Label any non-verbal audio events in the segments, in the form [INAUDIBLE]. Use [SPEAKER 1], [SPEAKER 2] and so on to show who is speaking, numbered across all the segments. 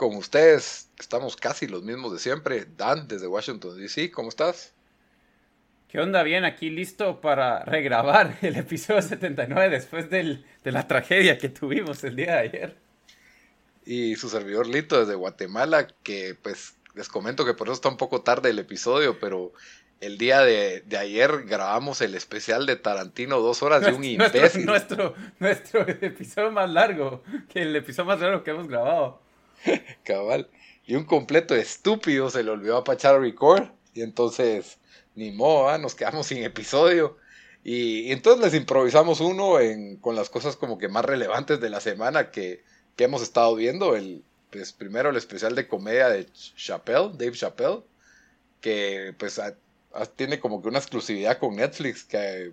[SPEAKER 1] Con ustedes estamos casi los mismos de siempre. Dan, desde Washington, D.C., ¿cómo estás?
[SPEAKER 2] ¿Qué onda? Bien, aquí listo para regrabar [LAUGHS] el episodio 79 después de la tragedia que tuvimos el día de ayer.
[SPEAKER 1] Y su servidor Lito desde Guatemala, que pues les comento que por eso está un poco tarde el episodio, pero el día de, ayer grabamos el especial de Tarantino, dos horas de un [LAUGHS] imbécil.
[SPEAKER 2] Nuestro, nuestro, nuestro [LAUGHS] episodio más largo, que el episodio más largo que hemos grabado. [LAUGHS]
[SPEAKER 1] Cabal. Y un completo estúpido se le olvidó apachar record. Y entonces, ni modo, nos quedamos sin episodio. Y, entonces les improvisamos uno en, con las cosas como que más relevantes de la semana que, que hemos estado viendo. El, pues primero el especial de comedia de Chappelle, Dave Chappelle, que pues tiene como que una exclusividad con Netflix, que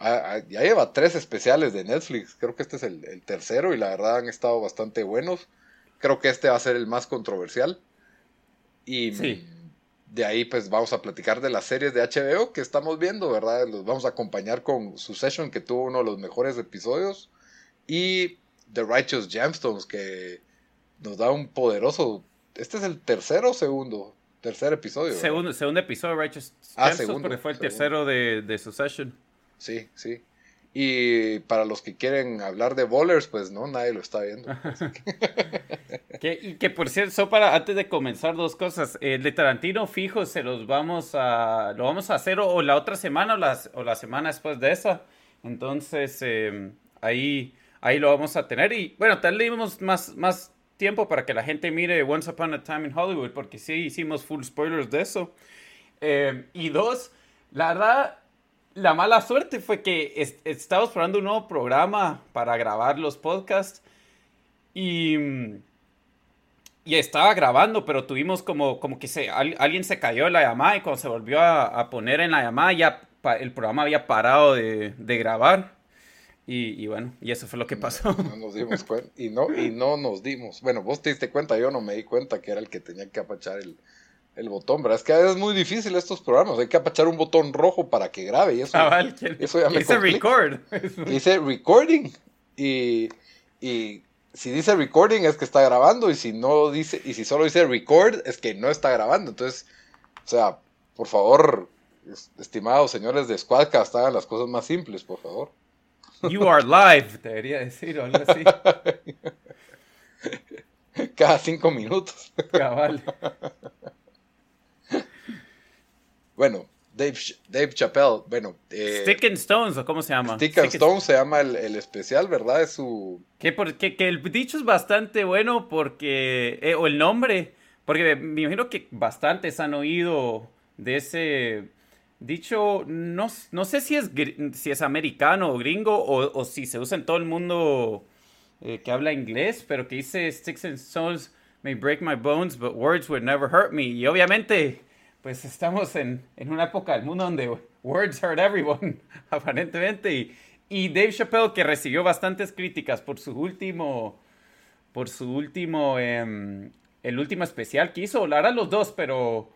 [SPEAKER 1] ya lleva tres especiales de Netflix, creo que este es el, el, tercero y la verdad han estado bastante buenos. Creo que este va a ser el más controversial. Y de ahí pues vamos a platicar de las series de HBO que estamos viendo, ¿verdad? Los vamos a acompañar con su session que tuvo uno de los mejores episodios. Y The Righteous Gemstones que nos da un poderoso... Este es el tercero o segundo. Tercer episodio.
[SPEAKER 2] Segundo, segundo episodio de Righteous ah, Gemstones segundo, porque fue el tercero de, de su session.
[SPEAKER 1] Sí, sí. Y para los que quieren hablar de bowlers, pues no, nadie lo está viendo. [LAUGHS]
[SPEAKER 2] que, y que por cierto, para antes de comenzar dos cosas, el de Tarantino fijo se los vamos a lo vamos a hacer o, la otra semana o la, o la semana después de esa. Entonces em, ahí ahí lo vamos a tener y bueno, tal dimos más más tiempo para que la gente mire Once Upon a Time in Hollywood porque sí hicimos full spoilers de eso. Em, y dos, la verdad la mala suerte fue que estábamos probando un nuevo programa para grabar los podcasts y, y estaba grabando, pero tuvimos como, como que se, alguien se cayó en la llamada y cuando se volvió a, poner en la llamada ya el programa había parado de, grabar. Y, bueno, y eso fue lo que pasó.
[SPEAKER 1] No, nos dimos [LAUGHS] cuenta. Y no, y no nos dimos. Bueno, vos te diste cuenta, yo no me di cuenta que era el que tenía que apachar el, el botón, ¿verdad? Es que es muy difícil estos programas. Hay que apachar un botón rojo para que grabe. Y eso,
[SPEAKER 2] ah, eso ya me Dice record.
[SPEAKER 1] Dice recording. Y, y si dice recording es que está grabando. Y si no dice, y si solo dice record, es que no está grabando. Entonces, o sea, por favor, estimados señores de Squadcast, hagan las cosas más simples, por favor.
[SPEAKER 2] You are live, debería decir, o algo así. [LAUGHS]
[SPEAKER 1] Cada cinco minutos.
[SPEAKER 2] Cabal.
[SPEAKER 1] Bueno, Dave, Dave Chappelle, bueno.
[SPEAKER 2] Eh, Stick and Stones, ¿o cómo se llama?
[SPEAKER 1] Stick, and Stones se llama el, especial, ¿verdad? Es su.
[SPEAKER 2] Que, que el dicho es bastante bueno porque. Eh, o el nombre. Porque me imagino que bastantes han oído de ese dicho. No, no sé si es, si es americano o gringo o, o si se usa en todo el mundo eh, que habla inglés, pero que dice Sticks and Stones may break my bones, but words would never hurt me. Y obviamente pues estamos en, una época del mundo donde words hurt everyone, [LAUGHS] aparentemente. Y, y, Dave Chappelle, que recibió bastantes críticas por su último, por su último, em, el último especial que hizo, la verdad los dos, pero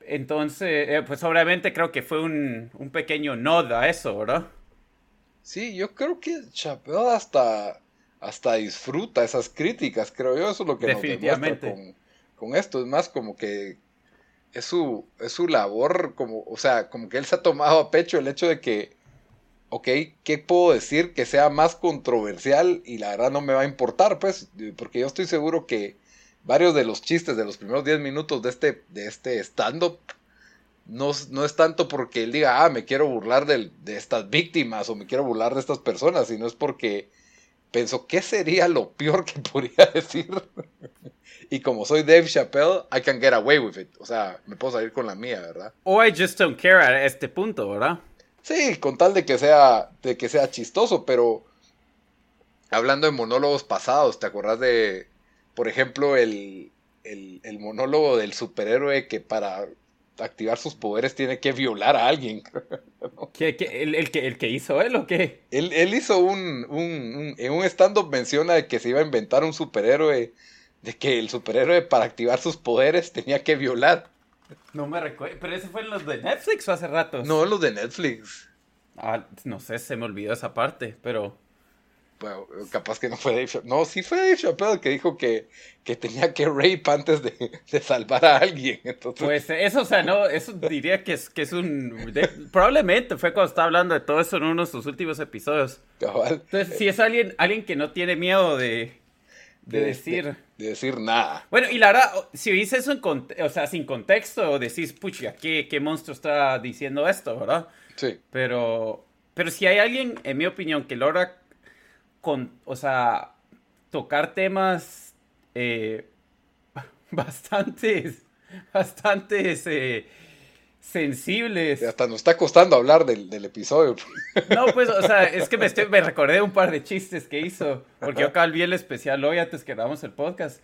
[SPEAKER 2] entonces, eh, pues obviamente creo que fue un, un, pequeño nod a eso, ¿verdad?
[SPEAKER 1] Sí, yo creo que Chappelle hasta, hasta disfruta esas críticas, creo yo, eso es lo que nos demuestra con, con esto, es más como que es su, es su labor, como, o sea, como que él se ha tomado a pecho el hecho de que, ok, ¿qué puedo decir que sea más controversial? Y la verdad no me va a importar, pues, porque yo estoy seguro que, varios de los chistes de los primeros 10 minutos de este, de este stand-up no, no, es tanto porque él diga, ah, me quiero burlar de, de estas víctimas o me quiero burlar de estas personas, sino es porque pensó, ¿qué sería lo peor que podría [LAUGHS] decir? Y como soy Dave Chappelle, I can get away with it. O sea, me puedo salir con la mía, ¿verdad?
[SPEAKER 2] O I just don't care a este punto, ¿verdad?
[SPEAKER 1] Sí, con tal de que sea, de que sea chistoso, pero hablando de monólogos pasados, ¿te acordás de, por ejemplo, el, el, el monólogo del superhéroe que para activar sus poderes tiene que violar a alguien. [LAUGHS]
[SPEAKER 2] ¿Qué, el, que, ¿El que hizo él o qué?
[SPEAKER 1] Él, él hizo un, un, En un stand-up menciona que se iba a inventar un superhéroe, de que el superhéroe para activar sus poderes tenía que violar.
[SPEAKER 2] No me recuerdo, pero ese fue en los de Netflix o hace rato.
[SPEAKER 1] No, los de Netflix.
[SPEAKER 2] Ah, no sé, se me olvidó esa parte, pero
[SPEAKER 1] bueno, capaz que no fue Dave Chappelle. No, sí fue Dave Chappelle que dijo que, que tenía que rape antes de, de, salvar a alguien. Entonces...
[SPEAKER 2] Pues eso, o sea, no, eso diría que es, que es un... probablemente fue cuando estaba hablando de todo eso en uno de sus últimos episodios.
[SPEAKER 1] Cabal.
[SPEAKER 2] Entonces, si es alguien, alguien que no tiene miedo de, de, de decir...
[SPEAKER 1] De, decir nada.
[SPEAKER 2] Bueno, y la verdad, si dice eso en o sea, sin contexto, decís, pucha, ¿qué, ¿qué monstruo está diciendo esto, verdad?
[SPEAKER 1] Sí.
[SPEAKER 2] Pero, pero si hay alguien, en mi opinión, que logra con, o sea, tocar temas eh, [LAUGHS] bastantes, bastantes eh, sensibles.
[SPEAKER 1] Hasta nos está costando hablar del, del, episodio.
[SPEAKER 2] No, pues, o sea, es que me, estoy, me recordé un par de chistes que hizo, porque yo acá vi el especial hoy antes que grabamos el podcast.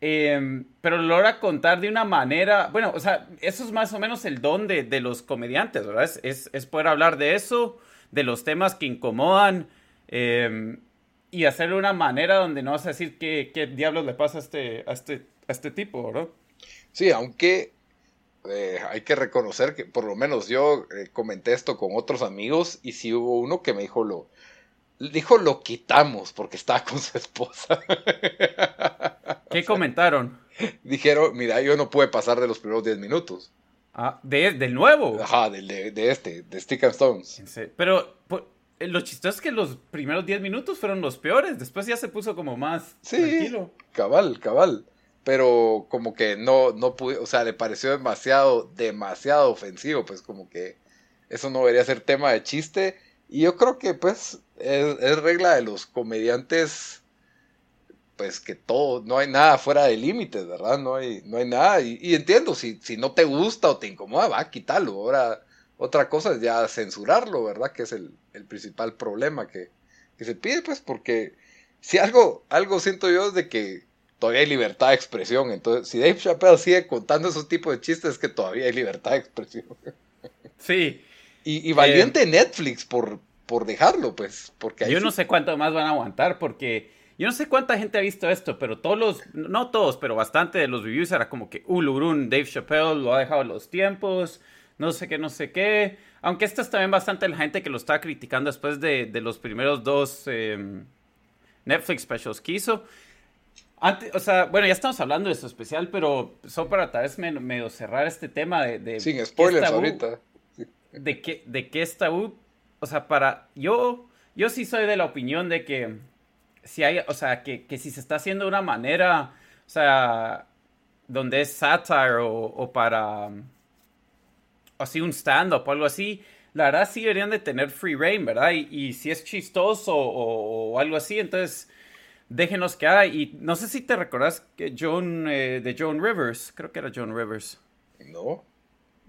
[SPEAKER 2] Eh, pero lo logra contar de una manera, bueno, o sea, eso es más o menos el don de, de los comediantes, ¿verdad? Es, es, es, poder hablar de eso, de los temas que incomodan, eh, y hacerlo de una manera donde no vas a decir qué, qué diablos le pasa a este, a este, a este tipo, ¿verdad?
[SPEAKER 1] Sí, aunque eh, hay que reconocer que por lo menos yo eh, comenté esto con otros amigos y sí hubo uno que me dijo lo, dijo lo quitamos porque estaba con su esposa. [LAUGHS]
[SPEAKER 2] ¿Qué comentaron?
[SPEAKER 1] Dijeron, mira, yo no pude pasar de los primeros 10 minutos.
[SPEAKER 2] Ah, ¿de, ¿del nuevo?
[SPEAKER 1] Ajá, de, de este, de Stick and Stones.
[SPEAKER 2] Pero, lo chistoso es que los primeros 10 minutos fueron los peores. Después ya se puso como más
[SPEAKER 1] sí,
[SPEAKER 2] tranquilo.
[SPEAKER 1] Cabal, cabal. Pero como que no, no pude, o sea, le pareció demasiado, demasiado ofensivo. Pues como que eso no debería ser tema de chiste. Y yo creo que pues es, regla de los comediantes. Pues que todo, no hay nada fuera de límites, ¿verdad? No hay, no hay nada. Y, y entiendo, si, si no te gusta o te incomoda, va, quítalo. Ahora otra cosa es ya censurarlo, ¿verdad? Que es el, el principal problema que, que, se pide, pues, porque si algo, algo siento yo es de que todavía hay libertad de expresión. Entonces, si Dave Chappelle sigue contando esos tipos de chistes, es que todavía hay libertad de expresión.
[SPEAKER 2] Sí.
[SPEAKER 1] Y, y valiente eh, Netflix por, por dejarlo, pues. Porque
[SPEAKER 2] yo no sé cuánto más van a aguantar, porque yo no sé cuánta gente ha visto esto, pero todos los, no todos, pero bastante de los reviews era como que, uh, Dave Chappelle lo ha dejado los tiempos no sé qué, no sé qué. Aunque esta es también bastante la gente que lo está criticando después de, de los primeros dos eh, Netflix specials que hizo. Antes, o sea, bueno, ya estamos hablando de eso especial, pero solo para tal vez medio cerrar este tema de... de
[SPEAKER 1] Sin spoilers ahorita.
[SPEAKER 2] De qué de que es tabú. O sea, para... Yo, yo sí soy de la opinión de que si hay, o sea, que, que si se está haciendo de una manera, o sea, donde es satire o, o para así un stand-up o algo así, la verdad sí deberían de tener free reign, ¿verdad? Y, si es chistoso o, algo así, entonces déjenos que haga. Y no sé si te recordás que John, eh, de Joan Rivers, creo que era Joan Rivers.
[SPEAKER 1] No.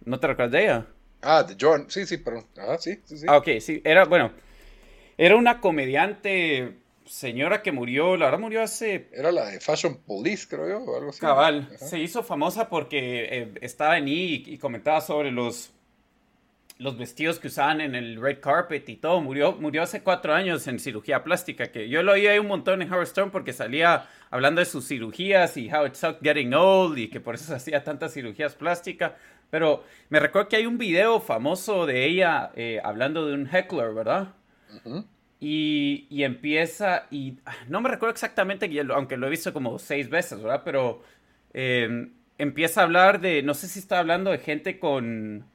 [SPEAKER 2] ¿No te recuerdas de ella?
[SPEAKER 1] Ah, de Joan, sí, sí, perdón. Ah, sí, sí, sí.
[SPEAKER 2] Ah, ok, sí, era, bueno, era una comediante señora que murió, la verdad murió hace...
[SPEAKER 1] Era la de Fashion Police, creo yo, o algo así.
[SPEAKER 2] Cabal, se hizo famosa porque eh, estaba en I y, comentaba sobre los, los vestidos que usaban en el red carpet y todo. Murió, murió hace cuatro años en cirugía plástica, que yo lo oí ahí un montón en Howard Stern porque salía hablando de sus cirugías y how it sucked getting old y que por eso se hacía tantas cirugías plásticas. Pero me recuerdo que hay un video famoso de ella eh, hablando de un heckler, ¿verdad? Y, y, empieza, y ah, no me recuerdo exactamente, aunque lo he visto como seis veces, ¿verdad? Pero eh, empieza a hablar de, no sé si está hablando de gente con,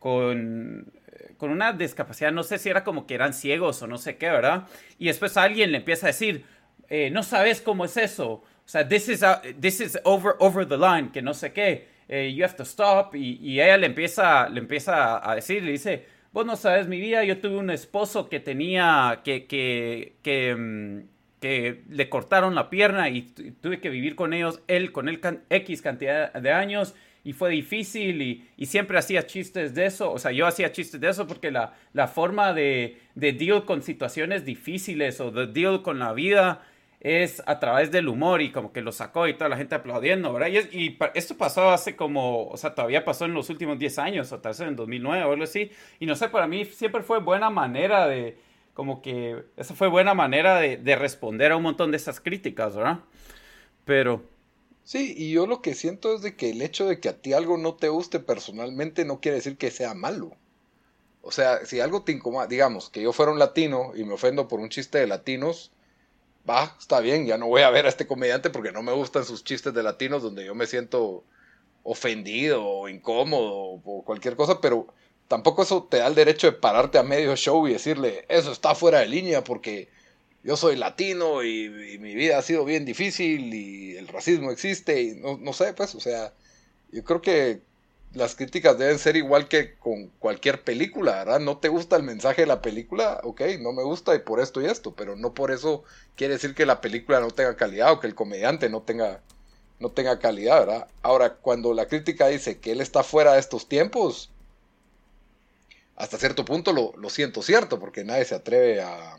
[SPEAKER 2] con, eh, con una discapacidad, no sé si era como que eran ciegos o no sé qué, ¿verdad? Y después alguien le empieza a decir, eh, no sabes cómo es eso. O sea, this is, this is over, over the line, que no sé qué, eh, you have to stop, y, y, ella le empieza, le empieza a decir, le dice, vos no sabes mi vida, yo tuve un esposo que tenía, que, que, que, mm, que le cortaron la pierna y tuve que vivir con ellos, él con él X cantidad de años y fue difícil y, y, siempre hacía chistes de eso, o sea, yo hacía chistes de eso porque la, la forma de, de deal con situaciones difíciles o de deal con la vida es a través del humor y como que lo sacó y toda la gente aplaudiendo, ¿verdad? Y, y, esto pasó hace como, o sea, todavía pasó en los últimos 10 años, o tal vez en 2009 o algo así, y no sé, para mí siempre fue buena manera de, como que, esa fue buena manera de, de responder a un montón de esas críticas, ¿verdad? Pero...
[SPEAKER 1] Sí, y yo lo que siento es de que el hecho de que a ti algo no te guste personalmente no quiere decir que sea malo. O sea, si algo te incomoda, digamos, que yo fuera un latino y me ofendo por un chiste de latinos, va, está bien, ya no voy a ver a este comediante porque no me gustan sus chistes de latinos donde yo me siento ofendido o incómodo o cualquier cosa, pero tampoco eso te da el derecho de pararte a medio show y decirle, eso está fuera de línea porque yo soy latino y, mi vida ha sido bien difícil y el racismo existe y no, no sé, pues, o sea, yo creo que las críticas deben ser igual que con cualquier película, ¿verdad? No te gusta el mensaje de la película, ok, no me gusta y por esto y esto, pero no por eso quiere decir que la película no tenga calidad o que el comediante no tenga, no tenga calidad, ¿verdad? Ahora, cuando la crítica dice que él está fuera de estos tiempos, hasta cierto punto lo, siento cierto, porque nadie se atreve a...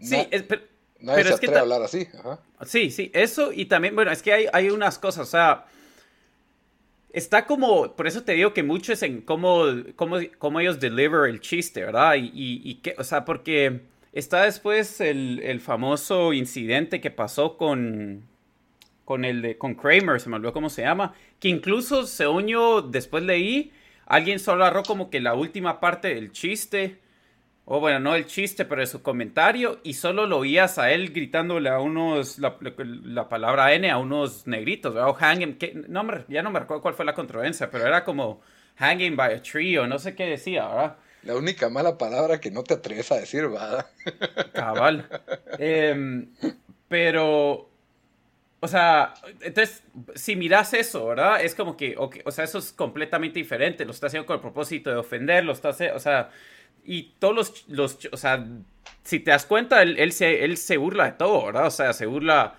[SPEAKER 2] Sí, pero,
[SPEAKER 1] nadie se atreve a hablar así.
[SPEAKER 2] Sí, sí, eso y también, bueno, es que hay, hay unas cosas, o sea Está como, por eso te digo que mucho es en cómo, cómo, cómo ellos deliver el chiste, ¿verdad? Y, y, que, o sea, porque está después el, el, famoso incidente que pasó con, con el de, con Kramer, se me olvidó cómo se llama, que incluso se unió, después leí, alguien solo agarró como que la última parte del chiste o bueno, no el chiste, pero su comentario, y solo lo oías a él gritándole a unos, la, palabra N, a unos negritos, o hanging, que, no ya no me recuerdo cuál fue la controversia, pero era como hanging by a tree, o no sé qué decía, ¿verdad?
[SPEAKER 1] La única mala palabra que no te atreves a decir, ¿verdad?
[SPEAKER 2] Cabal. [LAUGHS] Em, pero, o sea, entonces, si miras eso, ¿verdad? Es como que, o sea, eso es completamente diferente, lo está haciendo con el propósito de ofender, lo está haciendo, o sea y todos los, los, o sea, si te das cuenta, él, él, se, él se burla de todo, ¿verdad? O sea, se burla,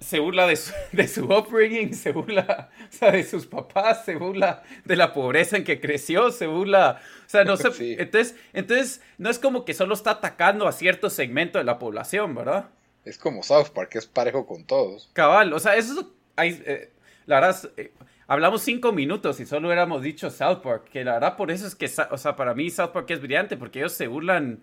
[SPEAKER 2] se burla de su, [LAUGHS] de su upbringing, se burla o sea, de sus papás, se burla de la pobreza en que creció, se burla, o sea, no sé, [LAUGHS] entonces, entonces, no es como que solo está atacando a cierto segmento de la población, ¿verdad?
[SPEAKER 1] Es como South Park, es parejo con todos.
[SPEAKER 2] Cabal, o sea, eso, hay, eh, la verdad, eh, hablamos cinco minutos y solo hubiéramos dicho South Park, que la verdad por eso es que, o sea, para mí South Park es brillante, porque ellos se burlan,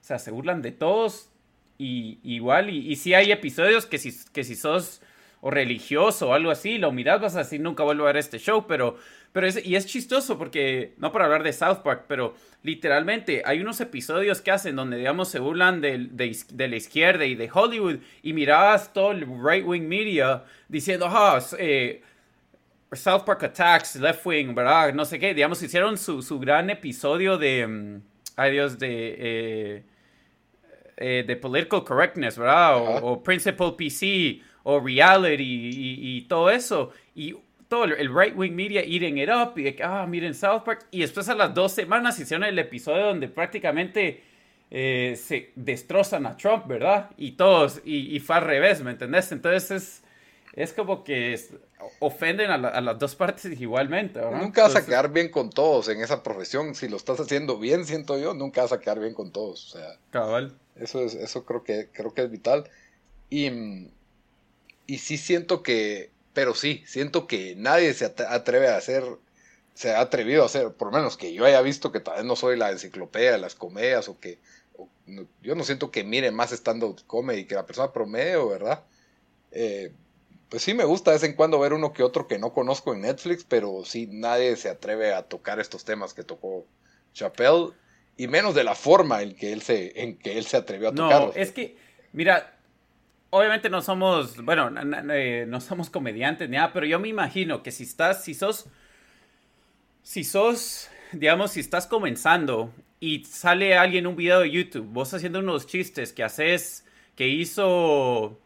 [SPEAKER 2] o sea, se burlan de todos y igual, y, sí hay episodios que si, que si sos o religioso o algo así, lo miras, vas a decir, nunca vuelvo a ver este show, pero, pero es, y es chistoso porque, no para hablar de South Park, pero literalmente hay unos episodios que hacen donde, digamos, se burlan de, de, la izquierda y de Hollywood, y mirabas todo el right-wing media diciendo, ah, eh, South Park Attacks, Left Wing, ¿verdad? No sé qué, digamos, hicieron su, su gran episodio de, um, ay Dios, de, eh, eh, de Political Correctness, ¿verdad? O, Principal PC, o Reality, y, todo eso. Y todo el right wing media eating it up, y de que, ah, miren South Park. Y después a las dos semanas hicieron el episodio donde prácticamente eh, se destrozan a Trump, ¿verdad? Y todos, y, y fue al revés, ¿me entendés? Entonces es es como que ofenden a, las dos partes [LAUGHS] igualmente.
[SPEAKER 1] Nunca vas a quedar bien con todos en esa profesión. Si lo estás haciendo bien, siento yo, nunca vas a quedar bien con todos. O sea,
[SPEAKER 2] cabal.
[SPEAKER 1] Eso, es, eso creo, que, creo que es vital. Y, y sí siento que, pero sí, siento que nadie se atreve a hacer, se ha atrevido a hacer, por lo menos que yo haya visto que tal vez no soy la enciclopedia de las comedias o que yo no siento que mire más estando comedy que la persona promedio, ¿verdad? Eh, pues sí me gusta de vez en cuando ver uno que otro que no conozco en Netflix, pero sí nadie se atreve a tocar estos temas que tocó Chappelle y menos de la forma en que él se en que él se atrevió a tocarlos.
[SPEAKER 2] No, es que mira, obviamente no somos, bueno, eh, no, somos comediantes ni nada, pero yo me imagino que si estás si sos si sos digamos si estás comenzando y sale alguien en un video de YouTube, vos haciendo unos chistes que haces que hizo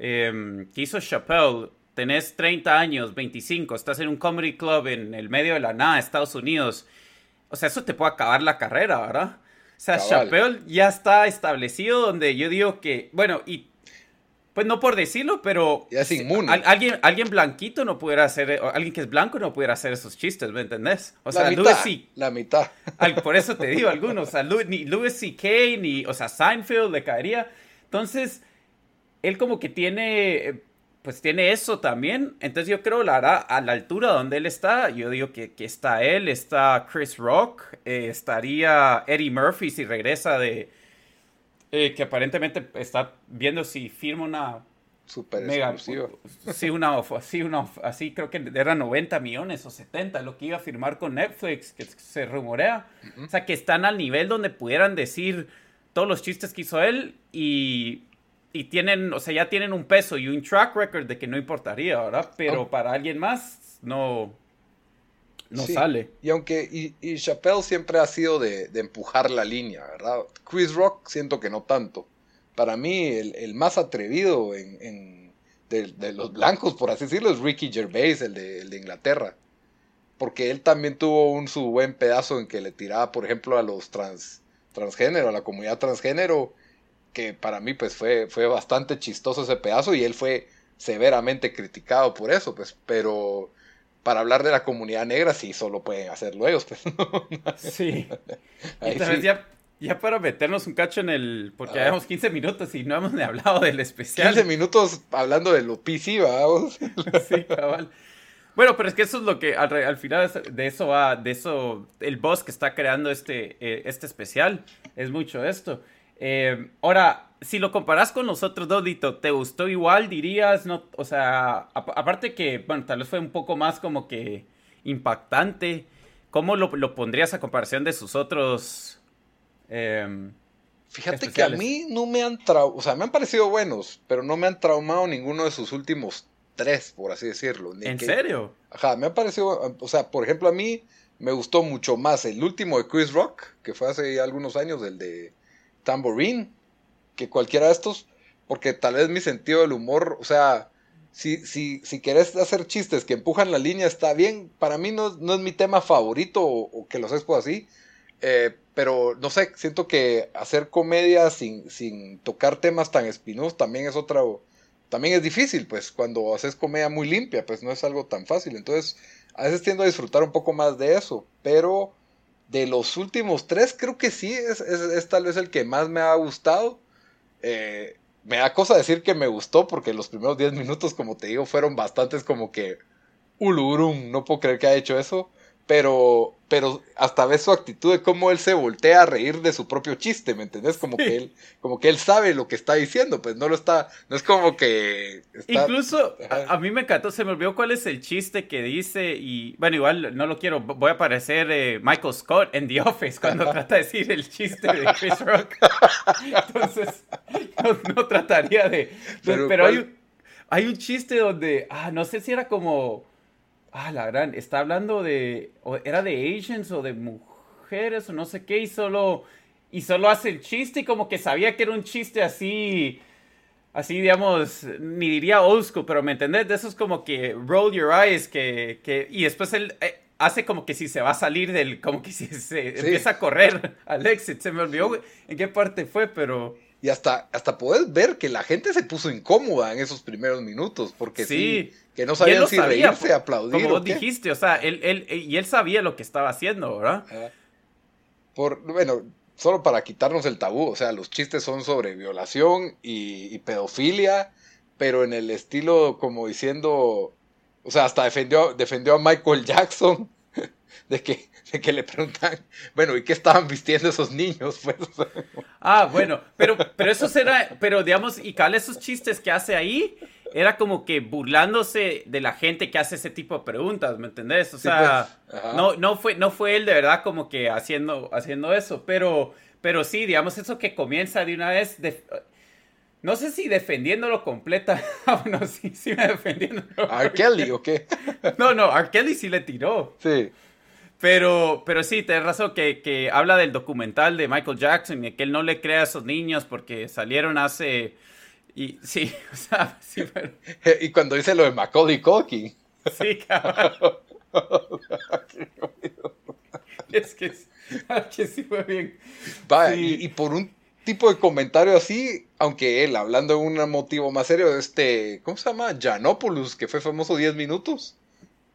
[SPEAKER 2] em, que hizo Chappelle, tenés 30 años, 25, estás en un comedy club en el medio de la nada, Estados Unidos. O sea, eso te puede acabar la carrera, ¿verdad? O sea, Chappelle ya está establecido donde yo digo que, bueno, y pues no por decirlo, pero
[SPEAKER 1] ya es inmune.
[SPEAKER 2] alguien, alguien blanquito no pudiera hacer, alguien que es blanco no pudiera hacer esos chistes, ¿me entendés?
[SPEAKER 1] O sea, la mitad, [LAUGHS] la mitad.
[SPEAKER 2] por eso te digo algunos, o sea, ni Louis C.K. ni, o sea, Seinfeld le caería. Entonces, él como que tiene pues tiene eso también. Entonces yo creo, la verdad, a la altura donde él está, yo digo que, está él, está Chris Rock, eh, estaría Eddie Murphy si regresa de... Eh, que aparentemente está viendo si firma una...
[SPEAKER 1] Super mega, [LAUGHS]
[SPEAKER 2] Sí, una, así, una, así creo que era 90 millones o 70 lo que iba a firmar con Netflix, que se rumorea. O sea, que están al nivel donde pudieran decir todos los chistes que hizo él y y tienen, o sea, ya tienen un peso y un track record de que no importaría, ¿verdad? Pero oh. para alguien más no, no sale.
[SPEAKER 1] Y aunque, y, y Chappelle siempre ha sido de, de, empujar la línea, ¿verdad? Chris Rock siento que no tanto. Para mí, el, el más atrevido en, en de, de, los blancos, por así decirlo, es Ricky Gervais, el de, el de Inglaterra. Porque él también tuvo un su buen pedazo en que le tiraba, por ejemplo, a los trans, transgénero, a la comunidad transgénero que para mí pues fue, fue bastante chistoso ese pedazo y él fue severamente criticado por eso, pues, pero para hablar de la comunidad negra sí solo pueden hacerlo ellos, pues. [LAUGHS]
[SPEAKER 2] sí. [LAUGHS] Entonces ya, ya para meternos un cacho en el, porque ya llevamos 15 minutos y no hemos ni hablado del especial.
[SPEAKER 1] 15 minutos hablando de lo PC, vamos. [LAUGHS]
[SPEAKER 2] sí, cabal. Bueno, pero es que eso es lo que al, final de eso va, de eso, el boss que está creando este, eh, este especial es mucho esto. Eh, ahora, si lo comparas con los otros dos, Dito, ¿te gustó igual, dirías? No, o sea, aparte que, bueno, tal vez fue un poco más como que impactante. ¿Cómo lo, pondrías a comparación de sus otros?
[SPEAKER 1] Em, Fíjate que a mí no me han traumado, o sea, me han parecido buenos, pero no me han traumado ninguno de sus últimos tres, por así decirlo.
[SPEAKER 2] ¿En serio?
[SPEAKER 1] Ajá, me ha parecido, o sea, por ejemplo, a mí me gustó mucho más el último de Chris Rock, que fue hace algunos años, el de Tambourine que cualquiera de estos, porque tal vez mi sentido del humor, o sea, si, si, si querés hacer chistes que empujan la línea, está bien. Para mí no, no es mi tema favorito o, que los expo así. Eh, pero no sé, siento que hacer comedia sin, sin tocar temas tan espinosos también es otra. También es difícil, pues, cuando haces comedia muy limpia, pues no es algo tan fácil. Entonces, a veces tiendo a disfrutar un poco más de eso. Pero de los últimos tres, creo que sí, es, es, tal vez el que más me ha gustado. Eh, me da cosa decir que me gustó porque los primeros 10 minutos, como te digo, fueron bastantes como que ulurum, no puedo creer que haya hecho eso pero, pero hasta ves su actitud de cómo él se voltea a reír de su propio chiste, ¿me entendés? Como que él, como que él sabe lo que está diciendo, pues no lo está, no es como que
[SPEAKER 2] Incluso, a, mí me encantó, se me olvidó cuál es el chiste que dice, y bueno, igual no lo quiero, voy a parecer eh, Michael Scott en The Office cuando [LAUGHS] trata de decir el chiste de Chris Rock. [LAUGHS] Entonces, no, trataría de... pero, hay, hay un chiste donde, ah, no sé si era como Ah, la gran, está hablando de, era de Asians o de mujeres o no sé qué, y solo, y solo hace el chiste y como que sabía que era un chiste así, así digamos, ni diría old school, pero me entendés, de esos como que roll your eyes, que, que y después él eh, hace como que si se va a salir del, como que si se empieza a correr al exit, se me olvidó en qué parte fue, pero...
[SPEAKER 1] Y hasta, hasta puedes ver que la gente se puso incómoda en esos primeros minutos, porque sí, que no sabían si reírse, aplaudir.
[SPEAKER 2] Como dijiste, o sea, él, él, y él sabía lo que estaba haciendo, ¿verdad?
[SPEAKER 1] Por, bueno, solo para quitarnos el tabú, o sea, los chistes son sobre violación y, pedofilia, pero en el estilo como diciendo, o sea, hasta defendió, defendió a Michael Jackson [LAUGHS] de que, de que le preguntan, bueno, ¿y qué estaban vistiendo esos niños? [LAUGHS] Pues,
[SPEAKER 2] ah, bueno, pero, pero eso será, pero digamos, y cal esos chistes que hace ahí, era como que burlándose de la gente que hace ese tipo de preguntas, ¿me entendés? O sea, pues, no, no, fue, no fue él de verdad como que haciendo, haciendo eso, pero, pero sí, digamos, eso que comienza de una vez, no sé si defendiéndolo completa, [LAUGHS] ah, bueno, sí, sí me defendiendo.
[SPEAKER 1] ¿R. Kelly o qué? [LAUGHS]
[SPEAKER 2] no, no, R. Kelly sí le tiró.
[SPEAKER 1] Sí.
[SPEAKER 2] Pero, pero sí, tenés razón que, que habla del documental de Michael Jackson y que él no le crea a esos niños porque salieron hace Y sí, [LAUGHS] o sea, sí, pero... [LAUGHS]
[SPEAKER 1] Y cuando dice lo de Macaulay Culkin.
[SPEAKER 2] Sí, [LAUGHS] cabrón. es que, que sí fue bien.
[SPEAKER 1] Va, y, por un tipo de comentario así, aunque él, hablando de un motivo más serio, este, ¿cómo se llama? Janopoulos, que fue famoso 10 minutos,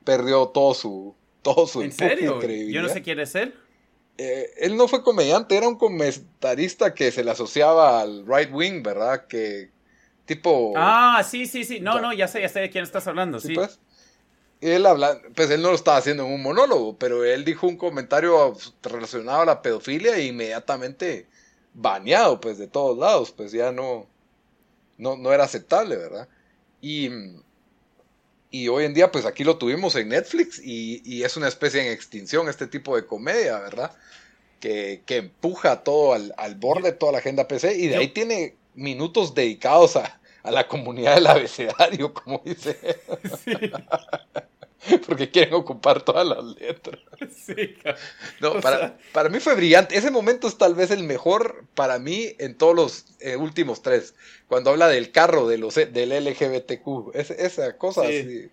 [SPEAKER 1] perdió todo su, todo su
[SPEAKER 2] ¿En serio? Yo no sé quién es él.
[SPEAKER 1] Eh, él no fue comediante, era un comentarista que se le asociaba al right wing, ¿verdad? Que tipo...
[SPEAKER 2] Ah, sí, sí, sí. No, no, ya sé, ya sé de quién estás hablando, sí.
[SPEAKER 1] Pues, él habla, pues él no lo estaba haciendo en un monólogo, pero él dijo un comentario relacionado a la pedofilia e inmediatamente baneado, pues de todos lados, pues ya no, no, no era aceptable, ¿verdad? Y, y hoy en día, pues aquí lo tuvimos en Netflix y, y es una especie en extinción este tipo de comedia, ¿verdad? Que, que empuja todo al, al, borde, toda la agenda PC y de ahí tiene minutos dedicados a, a la comunidad del abecedario, como dice. Sí. [LAUGHS] Porque quieren ocupar todas las letras.
[SPEAKER 2] Sí,
[SPEAKER 1] no, para, para, mí fue brillante. Ese momento es tal vez el mejor para mí en todos los eh, últimos tres. Cuando habla del carro de los, del LGBTQ. esa cosa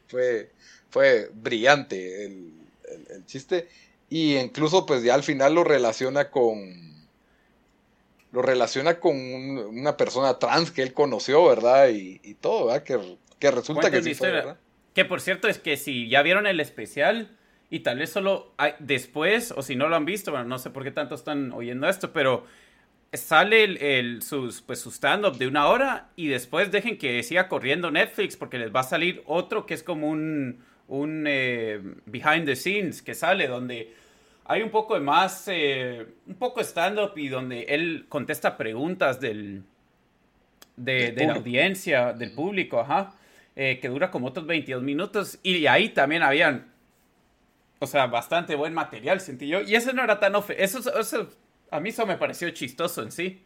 [SPEAKER 1] fue, fue brillante el, el, chiste. Y incluso pues ya al final lo relaciona con... Lo relaciona con una persona trans que él conoció, ¿verdad? Y, y todo, ¿verdad? Que, que resulta que sí fue, ¿verdad?
[SPEAKER 2] Que por cierto es que si ya vieron el especial y tal vez solo después, o si no lo han visto, bueno, no sé por qué tanto están oyendo esto, pero sale el, sus, pues, su stand-up de una hora y después dejen que siga corriendo Netflix porque les va a salir otro que es como un, un eh, behind the scenes que sale donde hay un poco de más, eh, un poco stand-up y donde él contesta preguntas del, de, de la audiencia, del público, ajá. Eh, que dura como otros 22 minutos. Y ahí también habían, o sea, bastante buen material, sentí yo. Y ese no era tan... Eso, eso, a mí eso me pareció chistoso en sí.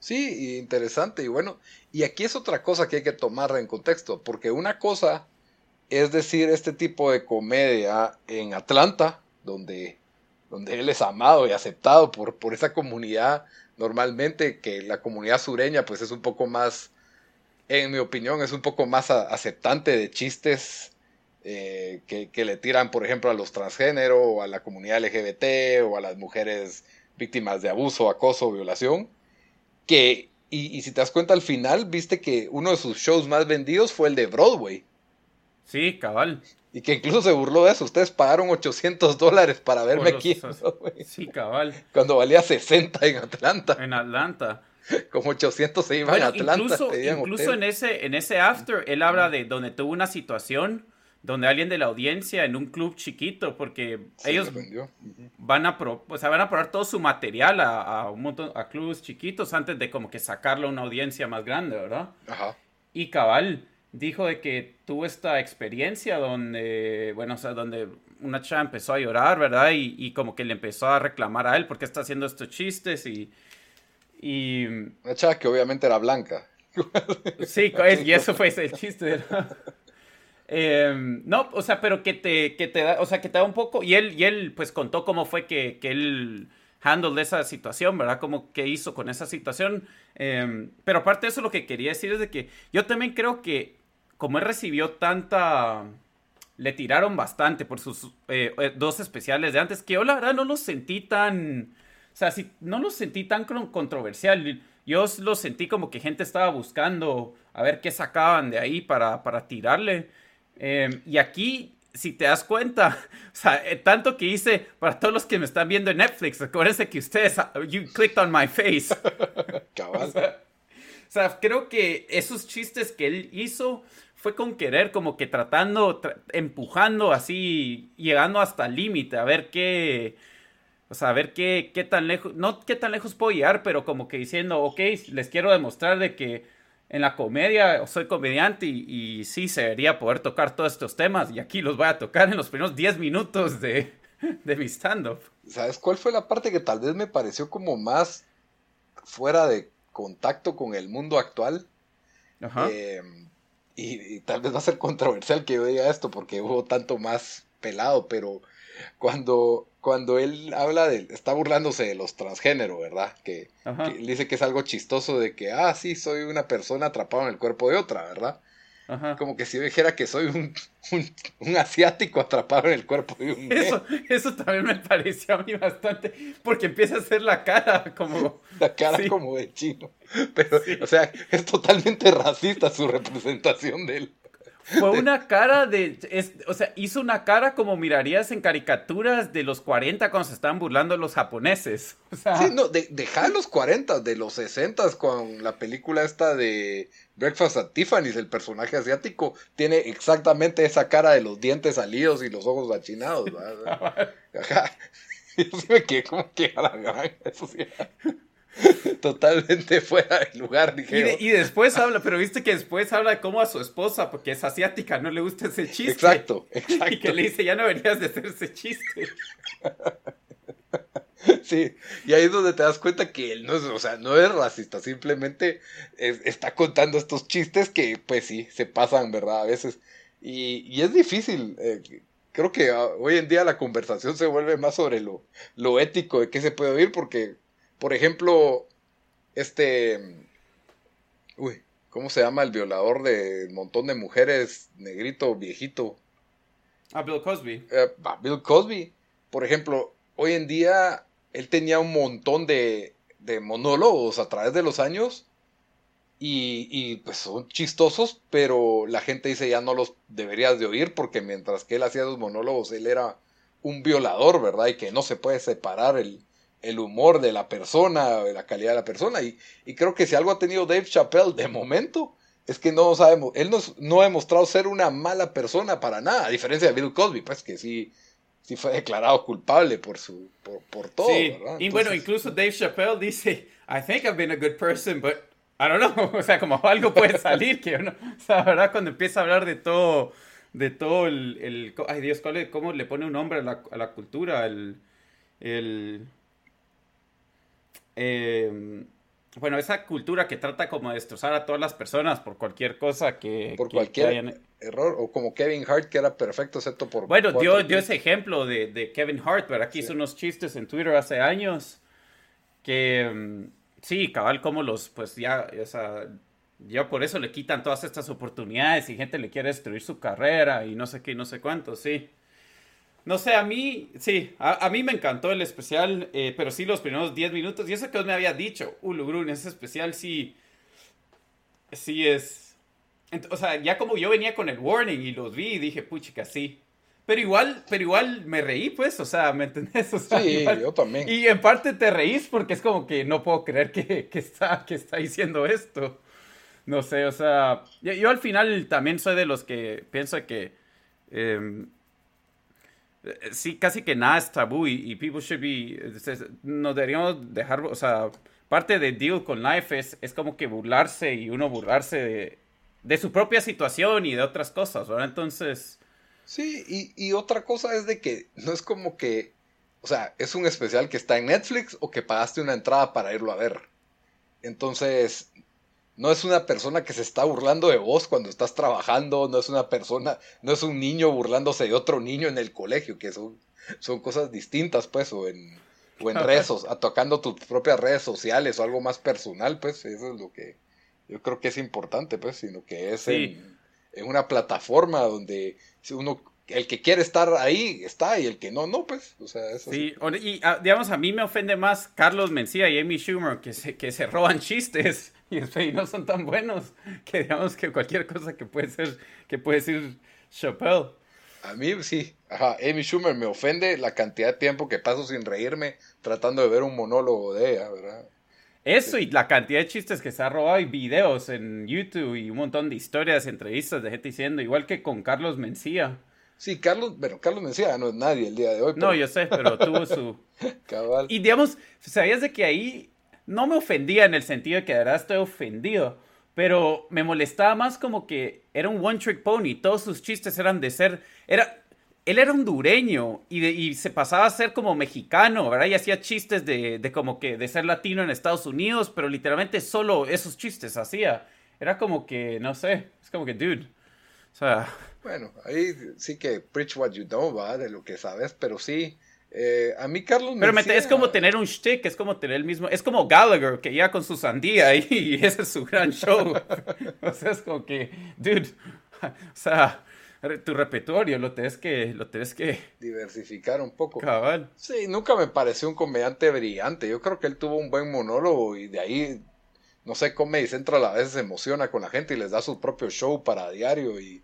[SPEAKER 1] Sí, interesante. Y bueno, y aquí es otra cosa que hay que tomar en contexto, porque una cosa es decir este tipo de comedia en Atlanta, donde, donde él es amado y aceptado por, por esa comunidad normalmente, que la comunidad sureña pues es un poco más en mi opinión, es un poco más aceptante de chistes eh, que, le tiran, por ejemplo, a los transgénero o a la comunidad LGBT o a las mujeres víctimas de abuso, acoso, violación. Que, y, si te das cuenta al final, viste que uno de sus shows más vendidos fue el de Broadway.
[SPEAKER 2] Sí, cabal.
[SPEAKER 1] Y que incluso se burló de eso. Ustedes pagaron 800 dólares para verme aquí.
[SPEAKER 2] Sí, cabal.
[SPEAKER 1] Cuando valía 60 en Atlanta.
[SPEAKER 2] En Atlanta.
[SPEAKER 1] Como 800 se iban a Atlanta.
[SPEAKER 2] Incluso, en, ese, en ese after, él habla de donde tuvo una situación donde alguien de la audiencia en un club chiquito, porque ellos van a, pro, o van a probar todo su material a, un montón, a clubes chiquitos antes de como que sacarlo a una audiencia más grande, ¿verdad?
[SPEAKER 1] Ajá.
[SPEAKER 2] Y Cabal dijo de que tuvo esta experiencia donde, bueno, o sea, donde una chava empezó a llorar, ¿verdad? Y, y como que le empezó a reclamar a él porque está haciendo estos chistes y y...
[SPEAKER 1] Una chava que obviamente era blanca. [LAUGHS]
[SPEAKER 2] Sí, y eso fue el chiste. Em, ¿no? o sea, pero que te, que te da, o sea, que te da un poco, y él, y él pues contó cómo fue que, que él handled esa situación, ¿verdad? Como que hizo con esa situación. Em, pero aparte de eso, lo que quería decir es de que yo también creo que como él recibió tanta... Le tiraron bastante por sus eh, eh, dos especiales de antes, que yo la verdad no los sentí tan o sea, si no lo sentí tan controversial. Yo lo sentí como que gente estaba buscando a ver qué sacaban de ahí para, para tirarle. Em, y aquí, si te das cuenta, [LAUGHS] o sea, eh, tanto que hice para todos los que me están viendo en Netflix, acuérdense que ustedes, ah, you clicked on my face. [LAUGHS]
[SPEAKER 1] Cabal. [LAUGHS]
[SPEAKER 2] O sea, creo que esos chistes que él hizo fue con querer, como que tratando, empujando así, llegando hasta el límite, a ver qué, o sea, a ver qué, qué tan lejos, no qué tan lejos puedo llegar, pero como que diciendo, ok, les quiero demostrar de que en la comedia soy comediante y, sí se debería poder tocar todos estos temas y aquí los voy a tocar en los primeros 10 minutos de, de mi stand-up.
[SPEAKER 1] ¿Sabes cuál fue la parte que tal vez me pareció como más fuera de contacto con el mundo actual?
[SPEAKER 2] Ajá.
[SPEAKER 1] Eh, y, y, tal vez va a ser controversial que yo diga esto porque hubo tanto más pelado, pero cuando, cuando él habla de, está burlándose de los transgénero, ¿verdad? Que, dice que es algo chistoso de que, ah, sí, soy una persona atrapada en el cuerpo de otra, ¿verdad? Como que si yo dijera que soy un, un, asiático atrapado en el cuerpo de un
[SPEAKER 2] eso, eso también me pareció a mí bastante, porque empieza a hacer la cara como...
[SPEAKER 1] La cara como de chino. Pero, o sea, es totalmente racista su representación de él.
[SPEAKER 2] Fue una cara de. o sea, hizo una cara como mirarías en caricaturas de los 40 cuando se estaban burlando los japoneses.
[SPEAKER 1] Sí, no, de, deja los 40, de los 60 con la película esta de Breakfast at Tiffany's, el personaje asiático tiene exactamente esa cara de los dientes salidos y los ojos achinados. [LAUGHS] Ajá. [LAUGHS] Yo sí me quedé como que a la eso sí. [LAUGHS] totalmente fuera de lugar,
[SPEAKER 2] dije. Y, después habla, pero viste que después habla de cómo a su esposa, porque es asiática, no le gusta ese chiste.
[SPEAKER 1] Exacto, exacto. [LAUGHS]
[SPEAKER 2] Y que le dice, ya no deberías de hacer ese chiste. [LAUGHS]
[SPEAKER 1] Sí, y ahí es donde te das cuenta que él no es, o sea, no es racista, simplemente está contando estos chistes que, pues sí, se pasan, ¿verdad? A veces. Y, es difícil. Eh, creo que ah, hoy en día la conversación se vuelve más sobre lo, lo ético de qué se puede oír, porque por ejemplo, este... Uy, ¿cómo se llama el violador de un montón de mujeres, negrito, viejito?
[SPEAKER 2] Ah, Bill Cosby.
[SPEAKER 1] Eh, Bill Cosby. Por ejemplo, hoy en día él tenía un montón de, de monólogos a través de los años y, y, pues son chistosos, pero la gente dice ya no los deberías de oír porque mientras que él hacía los monólogos, él era un violador, ¿verdad? Y que no se puede separar el, el humor de la persona, la calidad de la persona. Y, creo que si algo ha tenido Dave Chappelle de momento, es que no sabemos, él no, ha demostrado ser una mala persona para nada, a diferencia de Bill Cosby, pues que sí, sí fue declarado culpable por su, por, todo. Sí.
[SPEAKER 2] y bueno, incluso Dave Chappelle dice, I think I've been a good person, but I don't know, [LAUGHS] o sea, como algo puede [LAUGHS] salir, que no, o sea, ¿verdad? Cuando empieza a hablar de todo, de todo el, ay Dios, ¿cómo le pone un nombre a la, a la cultura? El, el, Em, bueno, esa cultura que trata como de destrozar a todas las personas por cualquier cosa que...
[SPEAKER 1] Por cualquier error, o como Kevin Hart, que era perfecto, excepto por...
[SPEAKER 2] Bueno, dio, dio ese ejemplo de, Kevin Hart, pero aquí hizo unos chistes en Twitter hace años que... Em, sí, cabal, como los, pues ya, o sea, ya por eso le quitan todas estas oportunidades y gente le quiere destruir su carrera y no sé qué, no sé cuánto, sí. No sé, a mí, sí, a, mí me encantó el especial, eh, pero sí los primeros 10 minutos. Y eso que os me había dicho, Ulugrun, ese especial sí, sí es... O sea, ya como yo venía con el warning y los vi dije, puchica, sí. Pero igual, pero igual me reí, pues, o sea, ¿me entendés? [LAUGHS]
[SPEAKER 1] sí, yo también.
[SPEAKER 2] Y en parte te reís porque es como que no puedo creer que, está, que está diciendo esto. No sé, o sea, yo, al final también soy de los que pienso que... Eh, sí, casi que nada es tabú y, people should be, nos deberíamos dejar, o sea, parte de deal con life es, es como que burlarse y uno burlarse de, su propia situación y de otras cosas, ¿verdad? Entonces...
[SPEAKER 1] Sí, y, y otra cosa es de que no es como que, o sea, es un especial que está en Netflix o que pagaste una entrada para irlo a ver. Entonces, no es una persona que se está burlando de vos cuando estás trabajando, no es una persona, no es un niño burlándose de otro niño en el colegio, que son, son cosas distintas, pues, o en, o en [LAUGHS] redes, tocando tus propias redes sociales o algo más personal, pues, eso es lo que yo creo que es importante, pues, sino que es en, una plataforma donde uno el que quiere estar ahí está y el que no, no, pues. O sea, eso
[SPEAKER 2] sí. Y digamos, a mí me ofende más Carlos Mencía y Amy Schumer que se, que se roban chistes [LAUGHS] y, no son tan buenos que digamos que cualquier cosa que puede ser, que puede decir Chappelle.
[SPEAKER 1] A mí sí, ajá, Amy Schumer me ofende la cantidad de tiempo que paso sin reírme tratando de ver un monólogo de ella, ¿verdad?
[SPEAKER 2] Eso y la cantidad de chistes que se ha robado y videos en YouTube y un montón de historias, entrevistas de gente diciendo, igual que con Carlos Mencía.
[SPEAKER 1] Sí, Carlos, bueno, Carlos Mencía no es nadie el día de hoy.
[SPEAKER 2] No, yo sé, pero tuvo su... [LAUGHS]
[SPEAKER 1] Cabal.
[SPEAKER 2] Y digamos, ¿sabías de que ahí no me ofendía en el sentido de que de verdad estoy ofendido, pero me molestaba más como que era un one trick pony, todos sus chistes eran de ser, era, él era hondureño y, se pasaba a ser como mexicano, ¿verdad? Y hacía chistes de, de, como que de ser latino en Estados Unidos, pero literalmente solo esos chistes hacía. Era como que, no sé, es como que, dude. O sea...
[SPEAKER 1] Bueno, ahí sí que preach what you know, va, de lo que sabes, pero sí, eh, a mí Carlos
[SPEAKER 2] Pero es como tener un shtick, es como tener el mismo, es como Gallagher, que ya con su sandía [LAUGHS] y, ese es su gran show. [LAUGHS] o sea, es como que, dude, [LAUGHS] o sea, tu repertorio lo tienes que, lo tienes que...
[SPEAKER 1] Diversificar un poco.
[SPEAKER 2] Cabal.
[SPEAKER 1] Sí, nunca me pareció un comediante brillante, yo creo que él tuvo un buen monólogo y de ahí, no sé, Comedy Central a veces se emociona con la gente y les da su propio show para diario y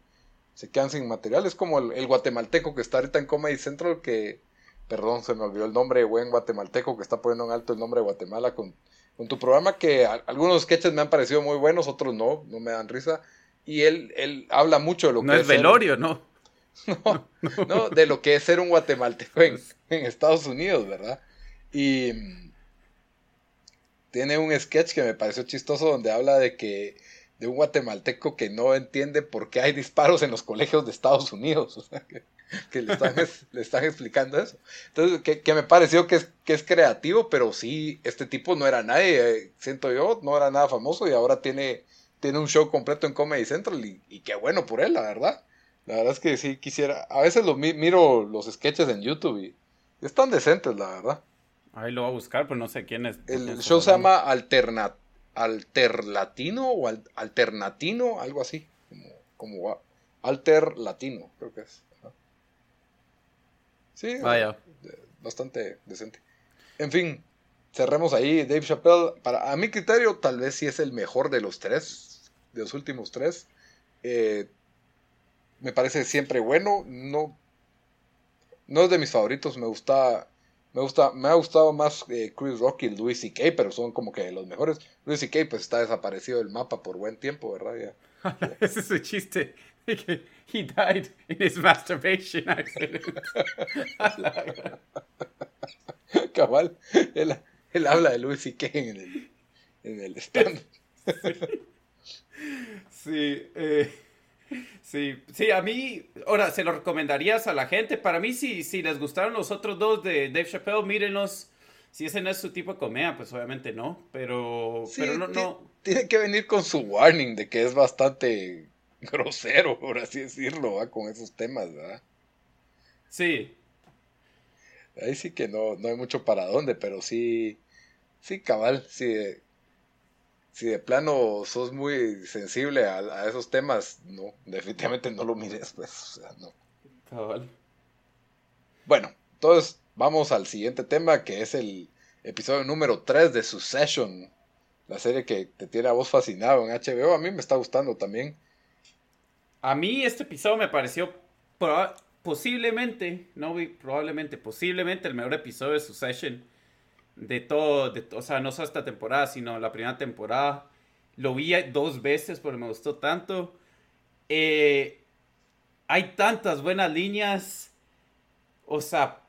[SPEAKER 1] se quedan sin material. Es como el guatemalteco que está ahorita en Comedy Central que perdón, se me olvidó el nombre, buen guatemalteco que está poniendo en alto el nombre de Guatemala con, con tu programa, que algunos sketches me han parecido muy buenos, otros no, no me dan risa. Y él, él habla mucho de lo
[SPEAKER 2] que
[SPEAKER 1] es.
[SPEAKER 2] No es velorio, ¿no? [LAUGHS]
[SPEAKER 1] No, no, de lo que es ser un guatemalteco en, en Estados Unidos, ¿verdad? Y tiene un sketch que me pareció chistoso donde habla de que de un guatemalteco que no entiende por qué hay disparos en los colegios de Estados Unidos. [LAUGHS] O sea, que [LAUGHS] que le están, le están explicando eso. Entonces, que, me pareció que es, que es creativo, pero sí, este tipo no era nadie, eh, siento yo, no era nada famoso y ahora tiene, tiene un show completo en Comedy Central y, qué bueno por él, la verdad. La verdad es que sí quisiera, a veces lo miro los sketches en YouTube y están decentes, la verdad.
[SPEAKER 2] Ahí lo voy a buscar, pero no sé quién es.
[SPEAKER 1] El show se llama Alterna, Alterlatino o Alternatino, algo así, como, como Alter Latino, creo que es. Sí,
[SPEAKER 2] Vaya.
[SPEAKER 1] bastante decente. En fin, cerremos ahí. Dave Chappelle, para, a mi criterio, tal vez sí es el mejor de los tres, de los últimos tres. Eh, me parece siempre bueno. No, no es de mis favoritos. Me gusta, me gusta, me ha gustado más eh, Chris Rock y Louis C.K., pero son como que los mejores. Louis C.K. pues está desaparecido del mapa por buen tiempo, ¿verdad? [LAUGHS]
[SPEAKER 2] Ese es el chiste. [LAUGHS] he died in his masturbation accident. [LAUGHS]
[SPEAKER 1] Cabal, él, él, habla de Louis C.K. en el, en el stand. [LAUGHS]
[SPEAKER 2] Sí, eh, sí, sí, a mí, ahora, ¿se lo recomendarías a la gente? Para mí, si, si les gustaron los otros dos de Dave Chappelle, mírenlos. Si ese no es su tipo de comedia, pues obviamente no, pero, pero no, no.
[SPEAKER 1] Tiene que venir con su warning de que es bastante [LAUGHS] grosero, por así decirlo, ¿va? con esos temas, ¿verdad?
[SPEAKER 2] Sí.
[SPEAKER 1] Ahí sí que no, no hay mucho para dónde, pero sí, sí, cabal, sí, si de plano sos muy sensible a, esos temas, no, definitivamente no lo mires, pues, o sea, no.
[SPEAKER 2] Cabal.
[SPEAKER 1] Bueno, entonces vamos al siguiente tema, que es el episodio número 3 de Succession, la serie que te tiene a vos fascinado en HBO, a mí me está gustando también.
[SPEAKER 2] A mí este episodio me pareció posiblemente, no probablemente, posiblemente el mejor episodio de Succession de todo, de, o sea, no solo esta temporada, sino la primera temporada. Lo vi dos veces porque me gustó tanto. Eh, hay tantas buenas líneas. O sea,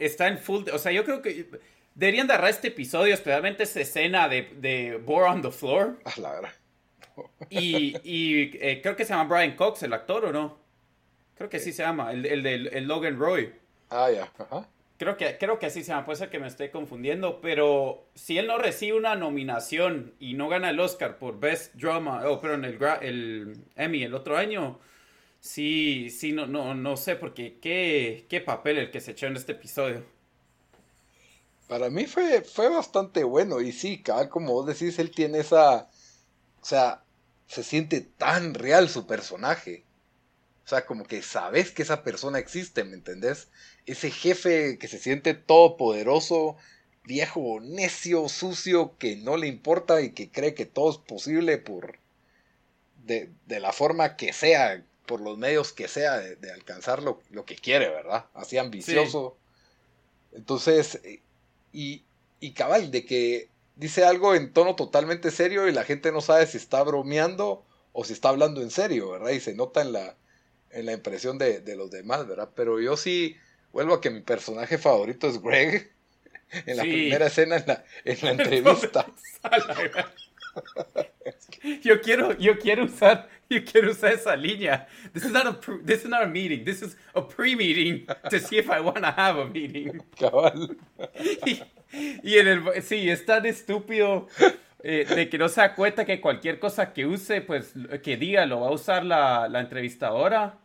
[SPEAKER 2] está en full. O sea, yo creo que deberían de agarrar este episodio, especialmente esa escena de, de on the Floor.
[SPEAKER 1] Ah, la verdad.
[SPEAKER 2] Y, eh, creo que se llama Brian Cox, el actor, ¿o no? Creo que sí se llama, el, el, el, Logan Roy.
[SPEAKER 1] Ah, ya,
[SPEAKER 2] Creo que, creo que así se llama, puede ser que me esté confundiendo, pero si él no recibe una nominación y no gana el Oscar por Best Drama, oh, pero en el, el Emmy el otro año, sí, sí, no, no, no sé, porque qué, qué papel el que se echó en este episodio.
[SPEAKER 1] Para mí fue, fue bastante bueno, y sí, cada como vos decís, él tiene esa, o sea, se siente tan real su personaje. O sea, como que sabes que esa persona existe, ¿me entendés? Ese jefe que se siente todopoderoso, viejo, necio, sucio, que no le importa y que cree que todo es posible por. de, de la forma que sea, por los medios que sea, de, alcanzar lo, que quiere, ¿verdad? Así ambicioso. Entonces, y, y cabal, de que dice algo en tono totalmente serio y la gente no sabe si está bromeando o si está hablando en serio, ¿verdad? Y se nota en la, en la impresión de, los demás, ¿verdad? Pero yo sí vuelvo a que mi personaje favorito es Greg [LAUGHS] en la primera escena en la, en la [LAUGHS] entrevista. [LAUGHS]
[SPEAKER 2] yo quiero, yo quiero usar, yo quiero usar esa línea. This is not a, this is not a meeting. This is a pre-meeting to see if I want to have a meeting.
[SPEAKER 1] Cabal.
[SPEAKER 2] Y en el. Sí, es tan estúpido. eh, de que no se da cuenta que cualquier cosa que use, pues que diga, lo va a usar la, la entrevistadora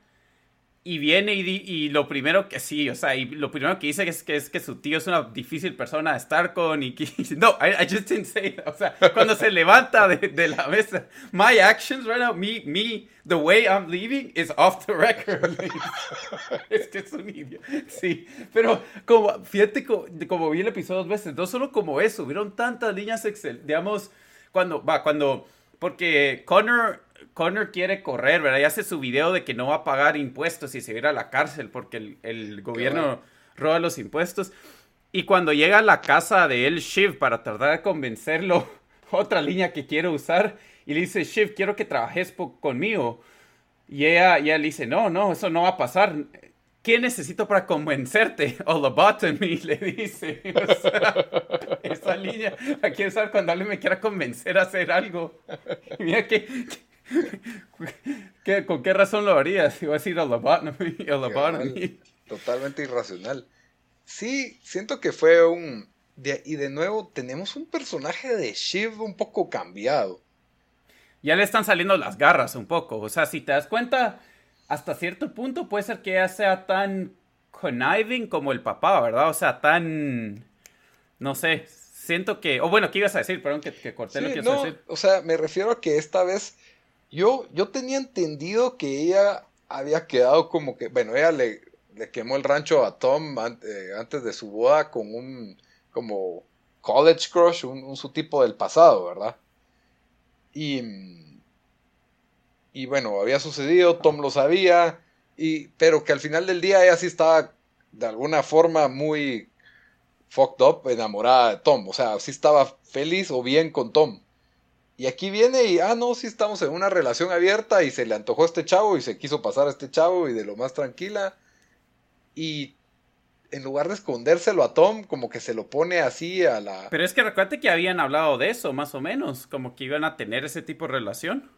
[SPEAKER 2] y viene y, y, lo primero que sí, o sea, y lo primero que dice es que, es que su tío es una difícil persona de estar con y que [LAUGHS] no, I, just didn't say O sea, cuando se levanta de, de, la mesa, my actions right now, me, me, the way I'm leaving is off the record. [LAUGHS] es que es un idiota. Sí, pero como, fíjate como, como vi el episodio dos veces, no solo como eso, hubieron tantas líneas Excel, digamos, cuando, va, cuando, porque Connor Connor quiere correr, ¿verdad? Y hace su video de que no va a pagar impuestos y se va a la cárcel porque el, gobierno roba los impuestos. Y cuando llega a la casa de él, Shiv, para tratar de convencerlo, [LAUGHS] otra línea que quiere usar, y le dice, Shiv, quiero que trabajes conmigo. Y ella, ella le dice, no, no, eso no va a pasar. ¿Qué necesito para convencerte? [LAUGHS] Lobotomy, [LAUGHS] le dice. esa línea la quiero usar cuando alguien me quiera convencer a hacer algo. mira que, [LAUGHS] ¿Con qué razón lo harías? Iba a decir [LAUGHS] a lobotomy.
[SPEAKER 1] Totalmente irracional. Sí, siento que fue un... y de nuevo tenemos un personaje de Shiv un poco cambiado.
[SPEAKER 2] Ya le están saliendo las garras un poco. O sea, si te das cuenta, hasta cierto punto puede ser que ella sea tan conniving como el papá, ¿verdad? O sea, tan... No sé, siento que... O bueno, ¿qué ibas a decir? Perdón que, que corté lo que ibas a decir.
[SPEAKER 1] O sea, me refiero a que esta vez yo, yo tenía entendido que ella había quedado como que, bueno, ella le, le quemó el rancho a Tom eh, antes de su boda con un como college crush, un, su tipo del pasado, ¿verdad? Y, y bueno, había sucedido, Tom lo sabía, y, pero que al final del día ella sí estaba de alguna forma muy fucked up, enamorada de Tom, o sea, sí estaba feliz o bien con Tom. Y aquí viene y, ah, no, sí estamos en una relación abierta y se le antojó a este chavo y se quiso pasar a este chavo y de lo más tranquila. Y en lugar de escondérselo a Tom, como que se lo pone así a la...
[SPEAKER 2] Pero es que recuerda que habían hablado de eso, más o menos, como que iban a tener ese tipo de relación.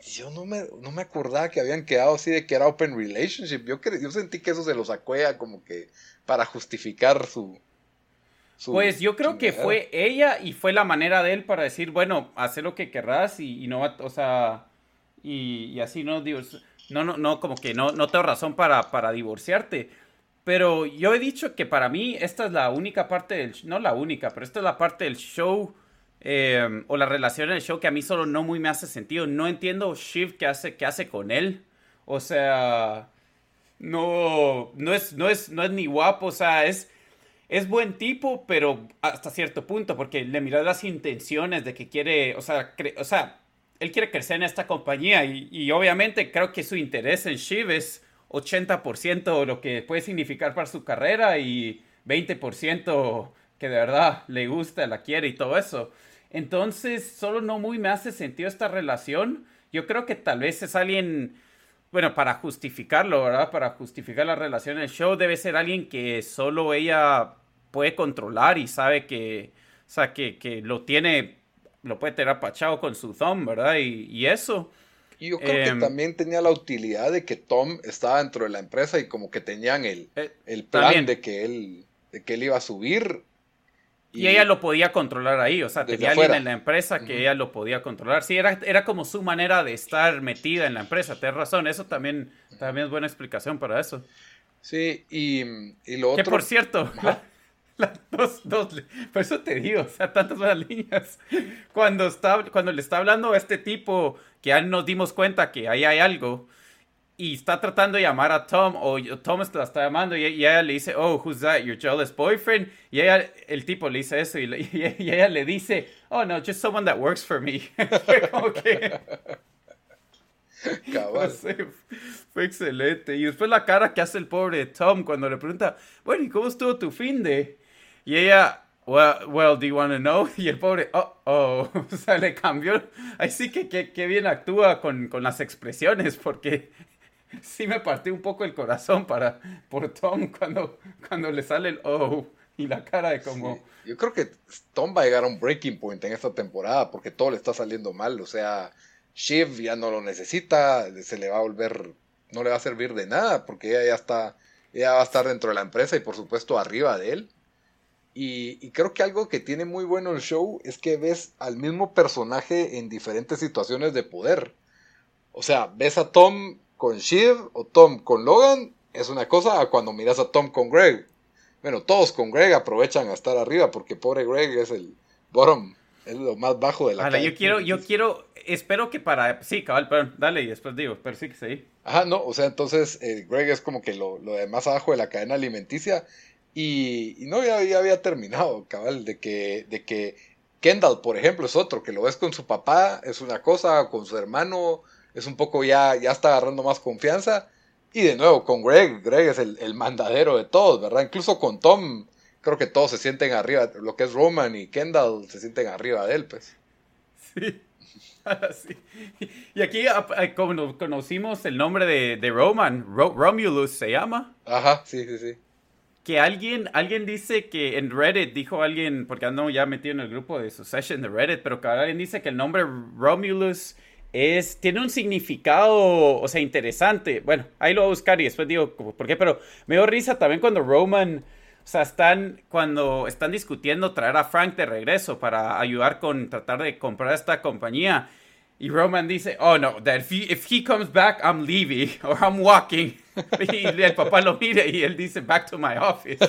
[SPEAKER 1] Yo no me, no me acordaba que habían quedado así de que era open relationship. Yo, yo sentí que eso se lo sacó como que para justificar su,
[SPEAKER 2] pues yo creo que fue ella y fue la manera de él para decir, bueno, haz lo que querrás y, no, o sea, y, así no, no, no, no, como que no, no tengo razón para, para divorciarte. Pero yo he dicho que para mí esta es la única parte del, no la única, pero esta es la parte del show em, o la relación del show que a mí solo no muy me hace sentido. No entiendo Shiv qué hace, qué hace con él. O sea, no, no es, no es, no es ni guapo, o sea, es es buen tipo, pero hasta cierto punto, porque le miras las intenciones de que quiere, o sea, o sea él quiere crecer en esta compañía y, obviamente creo que su interés en Shiv es 80% lo que puede significar para su carrera y 20% que de verdad le gusta, la quiere y todo eso. Entonces, solo no muy me hace sentido esta relación. Yo creo que tal vez es alguien, bueno, para justificarlo, ¿verdad? Para justificar la relación en el show, debe ser alguien que solo ella puede controlar y sabe que, o sea, que, que lo tiene, lo puede tener apachado con su thumb, ¿verdad? Y, y eso.
[SPEAKER 1] Y yo creo que em, también tenía la utilidad de que Tom estaba dentro de la empresa y como que tenían el, eh, el plan de que él de que él iba a subir.
[SPEAKER 2] Y, ella lo podía controlar ahí, o sea, tenía alguien en la empresa que ella lo podía controlar. Sí, era, era como su manera de estar metida en la empresa, tienes razón, eso también, también es buena explicación para eso.
[SPEAKER 1] Sí, y, y lo otro...
[SPEAKER 2] Que por cierto, [LAUGHS] dos, dos, por eso te digo, o sea, tantas buenas líneas. Cuando, está, cuando le está hablando a este tipo que ya nos dimos cuenta que ahí hay algo y está tratando de llamar a Tom o Tom la está llamando y, ella le dice, oh, who's that, your jealous boyfriend? Y ella, el tipo le dice eso y, [LAUGHS] y, ella le dice, oh, no, just someone that works for me. [LAUGHS] Como que... fue excelente. Y después la cara que hace el pobre Tom cuando le pregunta, bueno, ¿y cómo estuvo tu fin de? Y ella, well, well do you want to know? [LAUGHS] Y el pobre, oh, oh, [LAUGHS] o sea, le cambió. Ahí sí que, que, bien actúa con, con, las expresiones, porque [LAUGHS] sí me partió un poco el corazón para, por Tom cuando, cuando le sale el oh y la cara de como...
[SPEAKER 1] Yo creo que Tom va a llegar a un breaking point en esta temporada, porque todo le está saliendo mal, o sea, Shiv ya no lo necesita, se le va a volver, no le va a servir de nada, porque ella ya está, ella va a estar dentro de la empresa y por supuesto arriba de él Y, creo que algo que tiene muy bueno el show es que ves al mismo personaje en diferentes situaciones de poder. O sea, ves a Tom con Shiv o Tom con Logan, es una cosa a cuando miras a Tom con Greg. Bueno, todos con Greg aprovechan a estar arriba porque pobre Greg es el bottom, es lo más bajo de la
[SPEAKER 2] cadena. Yo quiero, yo quiero, espero que para, sí, cabal, perdón, dale y después digo, pero sí que sí.
[SPEAKER 1] Ajá, no, o sea, entonces eh, Greg es como que lo, lo de más abajo de la cadena alimenticia y, no, ya, había terminado, cabal, de que, de que Kendall, por ejemplo, es otro, que lo ves con su papá, es una cosa, con su hermano, es un poco ya, ya está agarrando más confianza. Y de nuevo, con Greg, Greg es el, mandadero de todos, ¿verdad? Incluso con Tom, creo que todos se sienten arriba, lo que es Roman y Kendall se sienten arriba de él, pues.
[SPEAKER 2] Sí. [LAUGHS] sí. Y aquí como conocimos el nombre de, Roman, Romulus se llama.
[SPEAKER 1] Ajá, sí, sí, sí
[SPEAKER 2] que alguien, alguien dice que en Reddit, dijo alguien, porque ando ya metido en el grupo de Succession de Reddit, pero que alguien dice que el nombre Romulus es, tiene un significado, o sea, interesante. Bueno, ahí lo voy a buscar y después digo por qué, pero me dio risa también cuando Roman, o sea, están, cuando están discutiendo traer a Frank de regreso para ayudar con tratar de comprar esta compañía. Y Roman dice, oh no, that if he, if he comes back, I'm leaving or I'm walking. [LAUGHS] Y el papá lo mira y él dice, back to my office. [LAUGHS]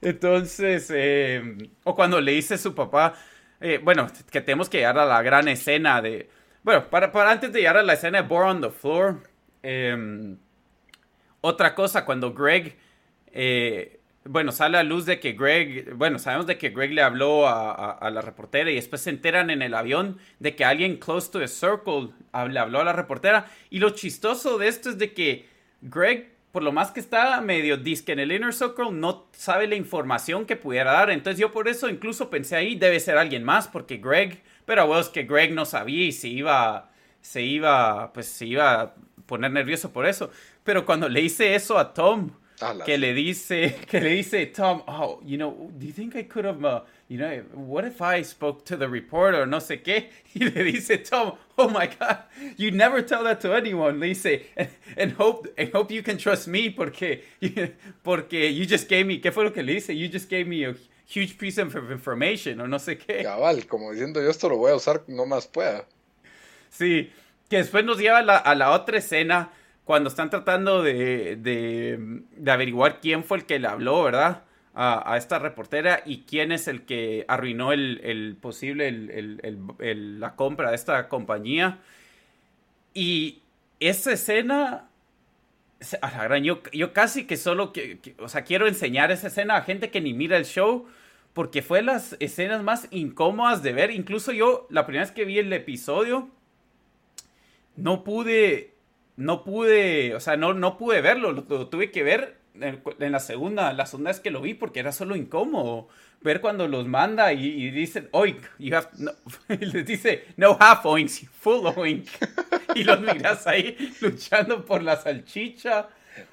[SPEAKER 2] Entonces, eh, o cuando le dice a su papá, eh, bueno, que tenemos que llegar a la gran escena de, bueno, para, para antes de llegar a la escena de Bore on the Floor, eh, otra cosa, cuando Greg bueno, sale a luz de que Greg, bueno, sabemos de que Greg le habló a, la reportera y después se enteran en el avión de que alguien close to the circle le habló a la reportera. Y lo chistoso de esto es de que Greg, por lo más que está medio disque en el inner circle, no sabe la información que pudiera dar. Entonces yo por eso incluso pensé ahí, debe ser alguien más, porque Greg, pero bueno, es que Greg no sabía y se iba, se iba, pues se iba a poner nervioso por eso. Pero cuando le hice eso a Tom, que le dice, [LAUGHS] que le dice Tom, oh, you know, do you think I could have, uh, you know, what if I spoke to the reporter, no sé qué? [LAUGHS] Y le dice Tom, oh my God, you never tell that to anyone. Le dice, and, hope, and hope you can trust me porque, [LAUGHS] porque you just gave me, ¿qué fue lo que le dice? You just gave me a huge piece of information o no sé qué.
[SPEAKER 1] Cabal, como diciendo yo esto lo voy a usar no más pueda.
[SPEAKER 2] Sí, que después nos lleva a la, a la otra escena cuando están tratando de, de, averiguar quién fue el que le habló, ¿verdad? A, esta reportera y quién es el que arruinó el, el posible el, la compra de esta compañía. Y esa escena, a la gran, yo, yo casi que solo, que, o sea, quiero enseñar esa escena a gente que ni mira el show, porque fue las escenas más incómodas de ver. Incluso yo, la primera vez que vi el episodio, no pude no pude, o sea, no, no pude verlo, lo, tuve que ver en, la segunda, la segunda vez que lo vi porque era solo incómodo ver cuando los manda y, y dicen, oink, you have, no, [LAUGHS] les dice, no half oinks, full oink. [LAUGHS] y los miras ahí luchando por la salchicha.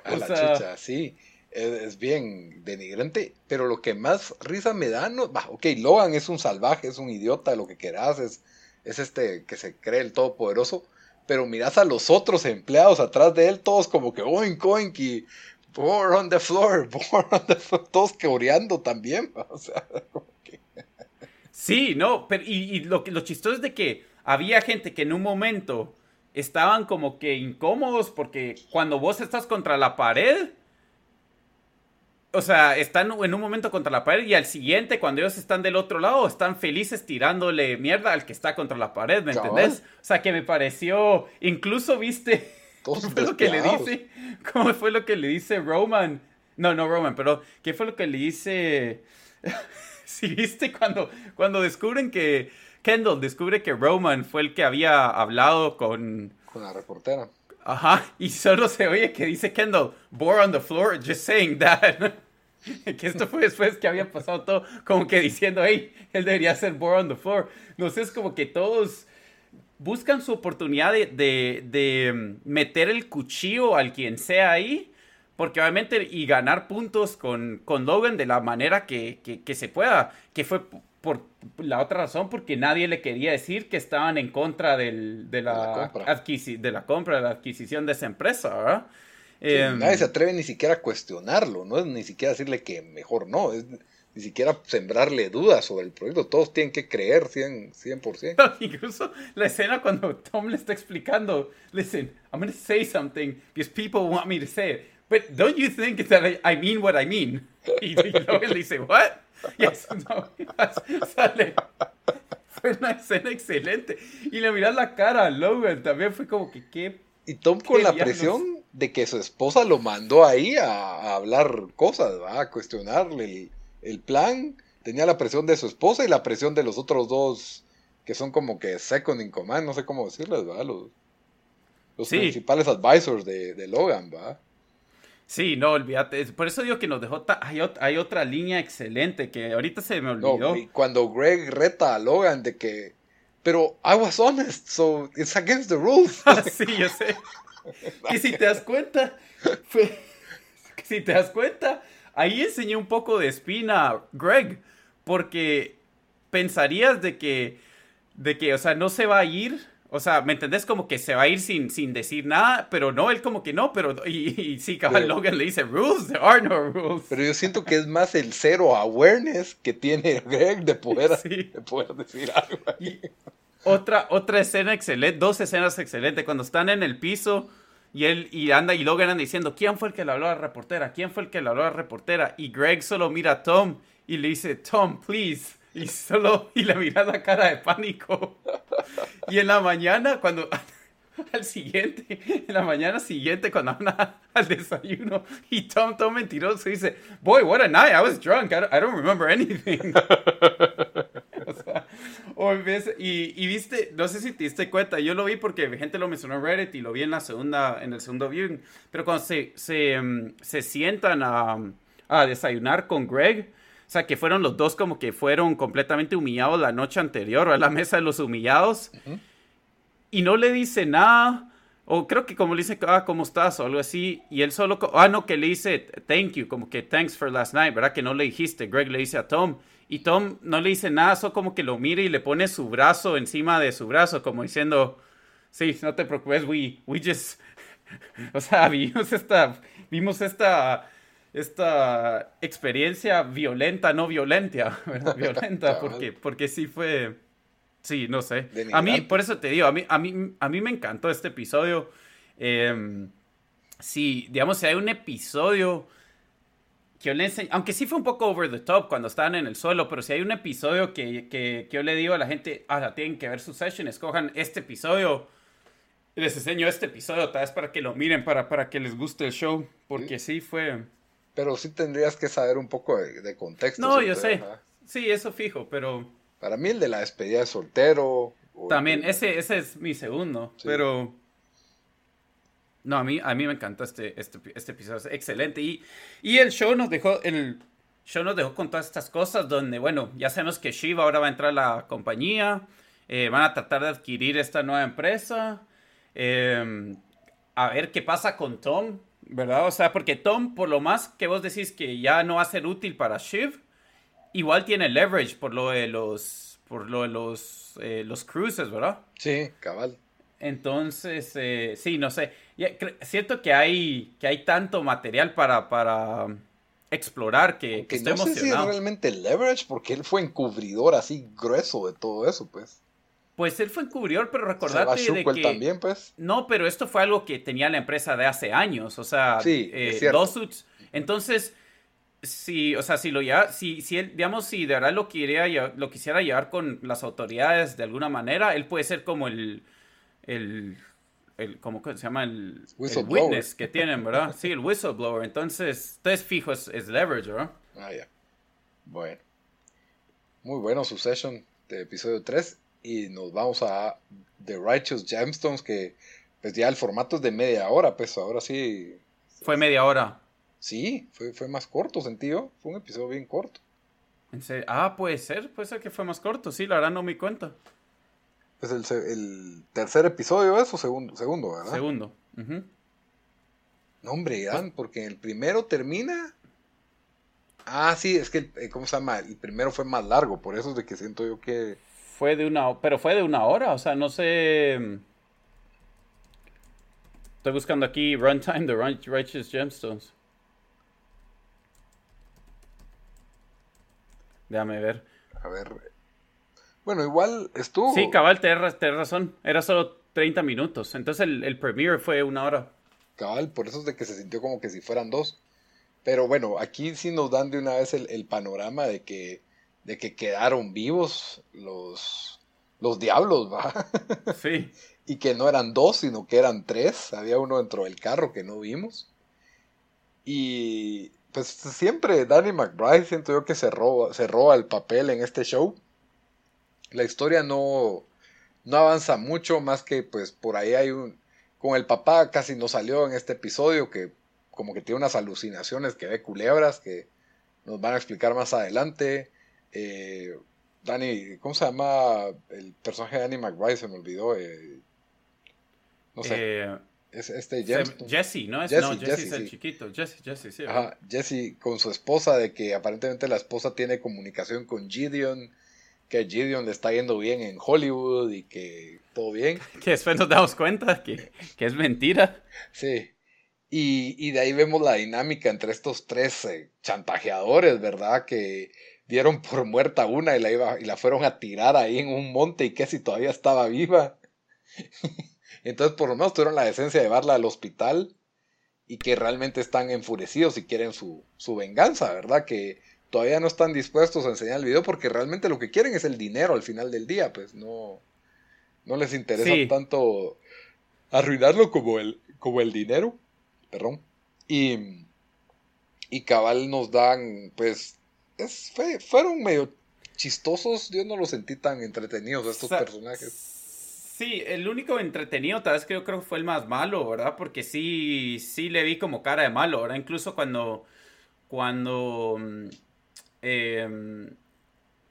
[SPEAKER 1] A la chicha, sí. Es, bien denigrante, pero lo que más risa me da, no, bah, ok, Logan es un salvaje, es un idiota, lo que quieras, es, es este que se cree el todopoderoso, pero miras a los otros empleados atrás de él, todos como que oink, oink y on the floor, [LAUGHS] pour on the floor, todos coreando también, [LAUGHS] o sea, que...
[SPEAKER 2] Sí, no, pero y, lo, lo chistoso es de que había gente que en un momento estaban como que incómodos porque cuando vos estás contra la pared, o sea, están en un momento contra la pared y al siguiente, cuando ellos están del otro lado, están felices tirándole mierda al que está contra la pared, ¿me entendés? O sea, que me pareció, incluso viste, [LAUGHS] ¿cómo fue lo que le dice? ¿Cómo fue lo que le dice Roman? No, no Roman, pero ¿qué fue lo que le dice? [LAUGHS] si viste cuando, cuando descubren que Kendall descubre que Roman fue el que había hablado con...
[SPEAKER 1] Con la reportera.
[SPEAKER 2] Ajá, y solo se oye que dice Kendall, bore on the floor, just saying that. [LAUGHS] que esto fue después que había pasado todo, como que diciendo, hey, él debería ser born on the floor. No sé, es como que todos buscan su oportunidad de, mm, meter el cuchillo al quien sea ahí, porque obviamente, y ganar puntos con, con Logan de la manera que, se pueda, que fue la otra razón, porque nadie le quería decir que estaban en contra de, la de, la compra. de la adquisición de esa empresa, ¿verdad? Em,
[SPEAKER 1] nadie se atreve ni siquiera a cuestionarlo, no es ni siquiera decirle que mejor no, es ni siquiera sembrarle dudas sobre el proyecto. Todos tienen que creer 100%. 100%. [LAUGHS]
[SPEAKER 2] Incluso la escena cuando Tom le está explicando, listen, I'm going to say something because people want me to say it. But don't you think that I, I mean what I mean? [LAUGHS] Y, luego le dice, what? No, [LAUGHS] sale. Fue una escena excelente. Y le miras la cara a Logan, también fue como que qué
[SPEAKER 1] Y Tom con
[SPEAKER 2] ¿Qué
[SPEAKER 1] la presión de que su esposa lo mandó ahí a, a hablar cosas, ¿va? a cuestionarle el, el plan. Tenía la presión de su esposa y la presión de los otros dos que son como que second in command, no sé cómo decirles, ¿va? Los, los
[SPEAKER 2] Sí.
[SPEAKER 1] principales advisors de, de Logan, ¿va?
[SPEAKER 2] Sí, no, olvídate. Por eso digo que nos dejó. Hay, ot- hay otra línea excelente que ahorita se me olvidó.
[SPEAKER 1] y cuando Greg reta a Logan de que, pero I was honest, so it's against the rules. [LAUGHS]
[SPEAKER 2] Ah, sí, yo sé. Que si te das cuenta, fue- [LAUGHS] si te das cuenta, ahí enseñé un poco de espina a Greg, porque pensarías de que, de que, o sea, no se va a ir, o sea, ¿me entendés? Como que se va a ir sin, sin decir nada, pero no, él como que no, pero, y, y sí, cabal
[SPEAKER 1] Pero-
[SPEAKER 2] Logan le dice, rules, there are no rules.
[SPEAKER 1] Pero yo siento que es más el cero awareness que tiene Greg de poder, [LAUGHS]
[SPEAKER 2] Sí.
[SPEAKER 1] de poder decir algo. ahí.
[SPEAKER 2] Otra, otra escena excelente, dos escenas excelentes, cuando están en el piso y él y anda y Logan anda diciendo, ¿quién fue el que le habló a la reportera? ¿Quién fue el que le habló a la reportera? Y Greg solo mira a Tom y le dice, Tom, please. Y solo, y la cara de pánico. Y en la mañana, cuando, [LAUGHS] al siguiente, en la mañana siguiente, cuando van a- al desayuno, y Tom, Tom mentiroso, dice, boy, what a night, I was drunk, I don't, I don't remember anything. [LAUGHS] O y, y viste, no sé si te diste cuenta, yo lo vi porque gente lo mencionó en Reddit y lo vi en la segunda, en el segundo viewing, pero cuando se, se, mm, se sientan a, a desayunar con Greg, o sea, que fueron los dos como que fueron completamente humillados la noche anterior, a la mesa de los humillados, y no le dice nada, o creo que como le dice, ah, ¿cómo estás? o algo así, y él solo, ah, no, que le dice, thank you, como que thanks for last night, ¿verdad? Que no le dijiste, Greg le dice a Tom, y Tom no le dice nada, solo como que lo mira y le pone su brazo encima de su brazo, como diciendo, sí, no te preocupes, we, we just, [LAUGHS] o sea, vimos esta, vimos esta, esta experiencia violenta, no violenta, [LAUGHS] ¿verdad? violenta, porque, porque sí fue, sí, no sé. A mí, por eso te digo, a mí, a mí, a mí me encantó este episodio. Eh, sí, digamos, si hay un episodio que yo le enseño, aunque sí fue un poco over the top cuando estaban en el suelo, pero si hay un episodio que, que, que yo le digo a la gente, ah, tienen que ver su session, escojan este episodio. Les enseño este episodio, tal vez para que lo miren, para, para que les guste el show, porque sí fue...
[SPEAKER 1] Pero sí tendrías que saber un poco de, de contexto.
[SPEAKER 2] No, yo sé.
[SPEAKER 1] Ajá.
[SPEAKER 2] Sí, eso fijo, pero
[SPEAKER 1] Para mí el de la despedida de soltero.
[SPEAKER 2] también ese, ese es mi segundo,
[SPEAKER 1] Sí.
[SPEAKER 2] pero... No, a mí, a mí me encantó este, este, este episodio, es excelente. Y, y el show nos dejó, el show nos dejó con todas estas cosas donde, bueno, ya sabemos que Shiva ahora va a entrar a la compañía, eh, van a tratar de adquirir esta nueva empresa, eh, a ver qué pasa con Tom, ¿verdad? O sea, porque Tom, por lo más que vos decís que ya no va a ser útil para Shiv, igual tiene leverage por lo de los, por lo de los, eh, los cruises, ¿verdad?
[SPEAKER 1] Sí, cabal.
[SPEAKER 2] Entonces, eh, sí, no sé. Cre- siento que hay, que hay tanto material para, para explorar que, que estoy
[SPEAKER 1] no sé si es
[SPEAKER 2] emocionado.
[SPEAKER 1] realmente leverage, porque él fue encubridor así grueso de todo eso, pues.
[SPEAKER 2] Pues él fue encubridor, pero recordate de que...
[SPEAKER 1] también, pues.
[SPEAKER 2] No, pero esto fue algo que tenía la empresa de hace años, o sea,
[SPEAKER 1] Sí,
[SPEAKER 2] eh, lawsuits. Entonces, si, o sea, si lo ya, si, si él, digamos, si de verdad lo quería, lo quisiera llevar con las autoridades de alguna manera, él puede ser como el, el, el ¿cómo se llama? El, el witness que tienen, ¿verdad? Sí, el whistleblower. Entonces, entonces fijo, es, es leverage, ¿verdad?
[SPEAKER 1] Ah, ya. Bueno. Muy bueno su session de episodio 3. Y nos vamos a The Righteous Gemstones, que pues ya el formato es de media hora, pues ahora sí.
[SPEAKER 2] Fue media hora.
[SPEAKER 1] Sí, fue, fue más corto, sentido. Fue un episodio bien corto.
[SPEAKER 2] En serio. Ah, puede ser, puede ser que fue más corto, sí, la verdad no me cuenta.
[SPEAKER 1] Es el, el tercer episodio, ¿es o segundo? Segundo, ¿verdad?
[SPEAKER 2] Segundo. Ujú.
[SPEAKER 1] No, hombre, Dan, porque el primero termina. Ah, sí, es que, el- eh, ¿cómo se llama? El primero fue más largo, por eso es de que siento yo que.
[SPEAKER 2] Fue de una, pero fue de una hora, o sea, no sé. Estoy buscando aquí Runtime de Righteous Gemstones. Déjame ver.
[SPEAKER 1] A ver. Bueno, igual estuvo.
[SPEAKER 2] Sí, cabal, tenés, razón. Era solo 30 minutos. Entonces el, el premiere fue una hora.
[SPEAKER 1] Cabal, por eso es de que se sintió como que si fueran dos. Pero bueno, aquí sí nos dan de una vez el, panorama de que, de que quedaron vivos los, los diablos, ¿va? [LAUGHS]
[SPEAKER 2] Sí.
[SPEAKER 1] y que no eran dos, sino que eran tres. Había uno dentro del carro que no vimos. Y pues siempre Danny McBride siento yo que se roba, se roba el papel en este show. La historia no, no avanza mucho, más que pues por ahí hay un... Con el papá casi no salió en este episodio, que como que tiene unas alucinaciones que ve culebras, que nos van a explicar más adelante. Eh, Danny, ¿cómo se llama el personaje de Danny McBride? Se me olvidó. Eh, no sé.
[SPEAKER 2] Eh,
[SPEAKER 1] es este
[SPEAKER 2] Jesse, ¿no? Es, Jesse, no, Jesse, es el chiquito. Jesse, Jesse, sí.
[SPEAKER 1] Ajá, Jesse con su esposa, de que aparentemente la esposa tiene comunicación con Gideon, que Gideon le está yendo bien en Hollywood y que todo bien. [LAUGHS]
[SPEAKER 2] Que después nos damos cuenta que, que es mentira.
[SPEAKER 1] Sí. Y, y, de ahí vemos la dinámica entre estos tres eh, chantajeadores, ¿verdad? Que dieron por muerta una y la, iba, y la fueron a tirar ahí en un monte y que si todavía estaba viva. [LAUGHS] Entonces, por lo menos tuvieron la decencia de llevarla al hospital y que realmente están enfurecidos y quieren su, su venganza, ¿verdad? Que todavía no están dispuestos a enseñar el video porque realmente lo que quieren es el dinero al final del día, pues no, no les interesa tanto arruinarlo como el, como el dinero, perdón. Y, y cabal nos dan, pues, es, fueron medio chistosos, yo no los sentí tan entretenidos estos personajes.
[SPEAKER 2] Sí, el único entretenido tal vez que yo creo que fue el más malo, ¿verdad? Porque sí, sí le vi como cara de malo, ¿verdad? Incluso cuando, cuando, em,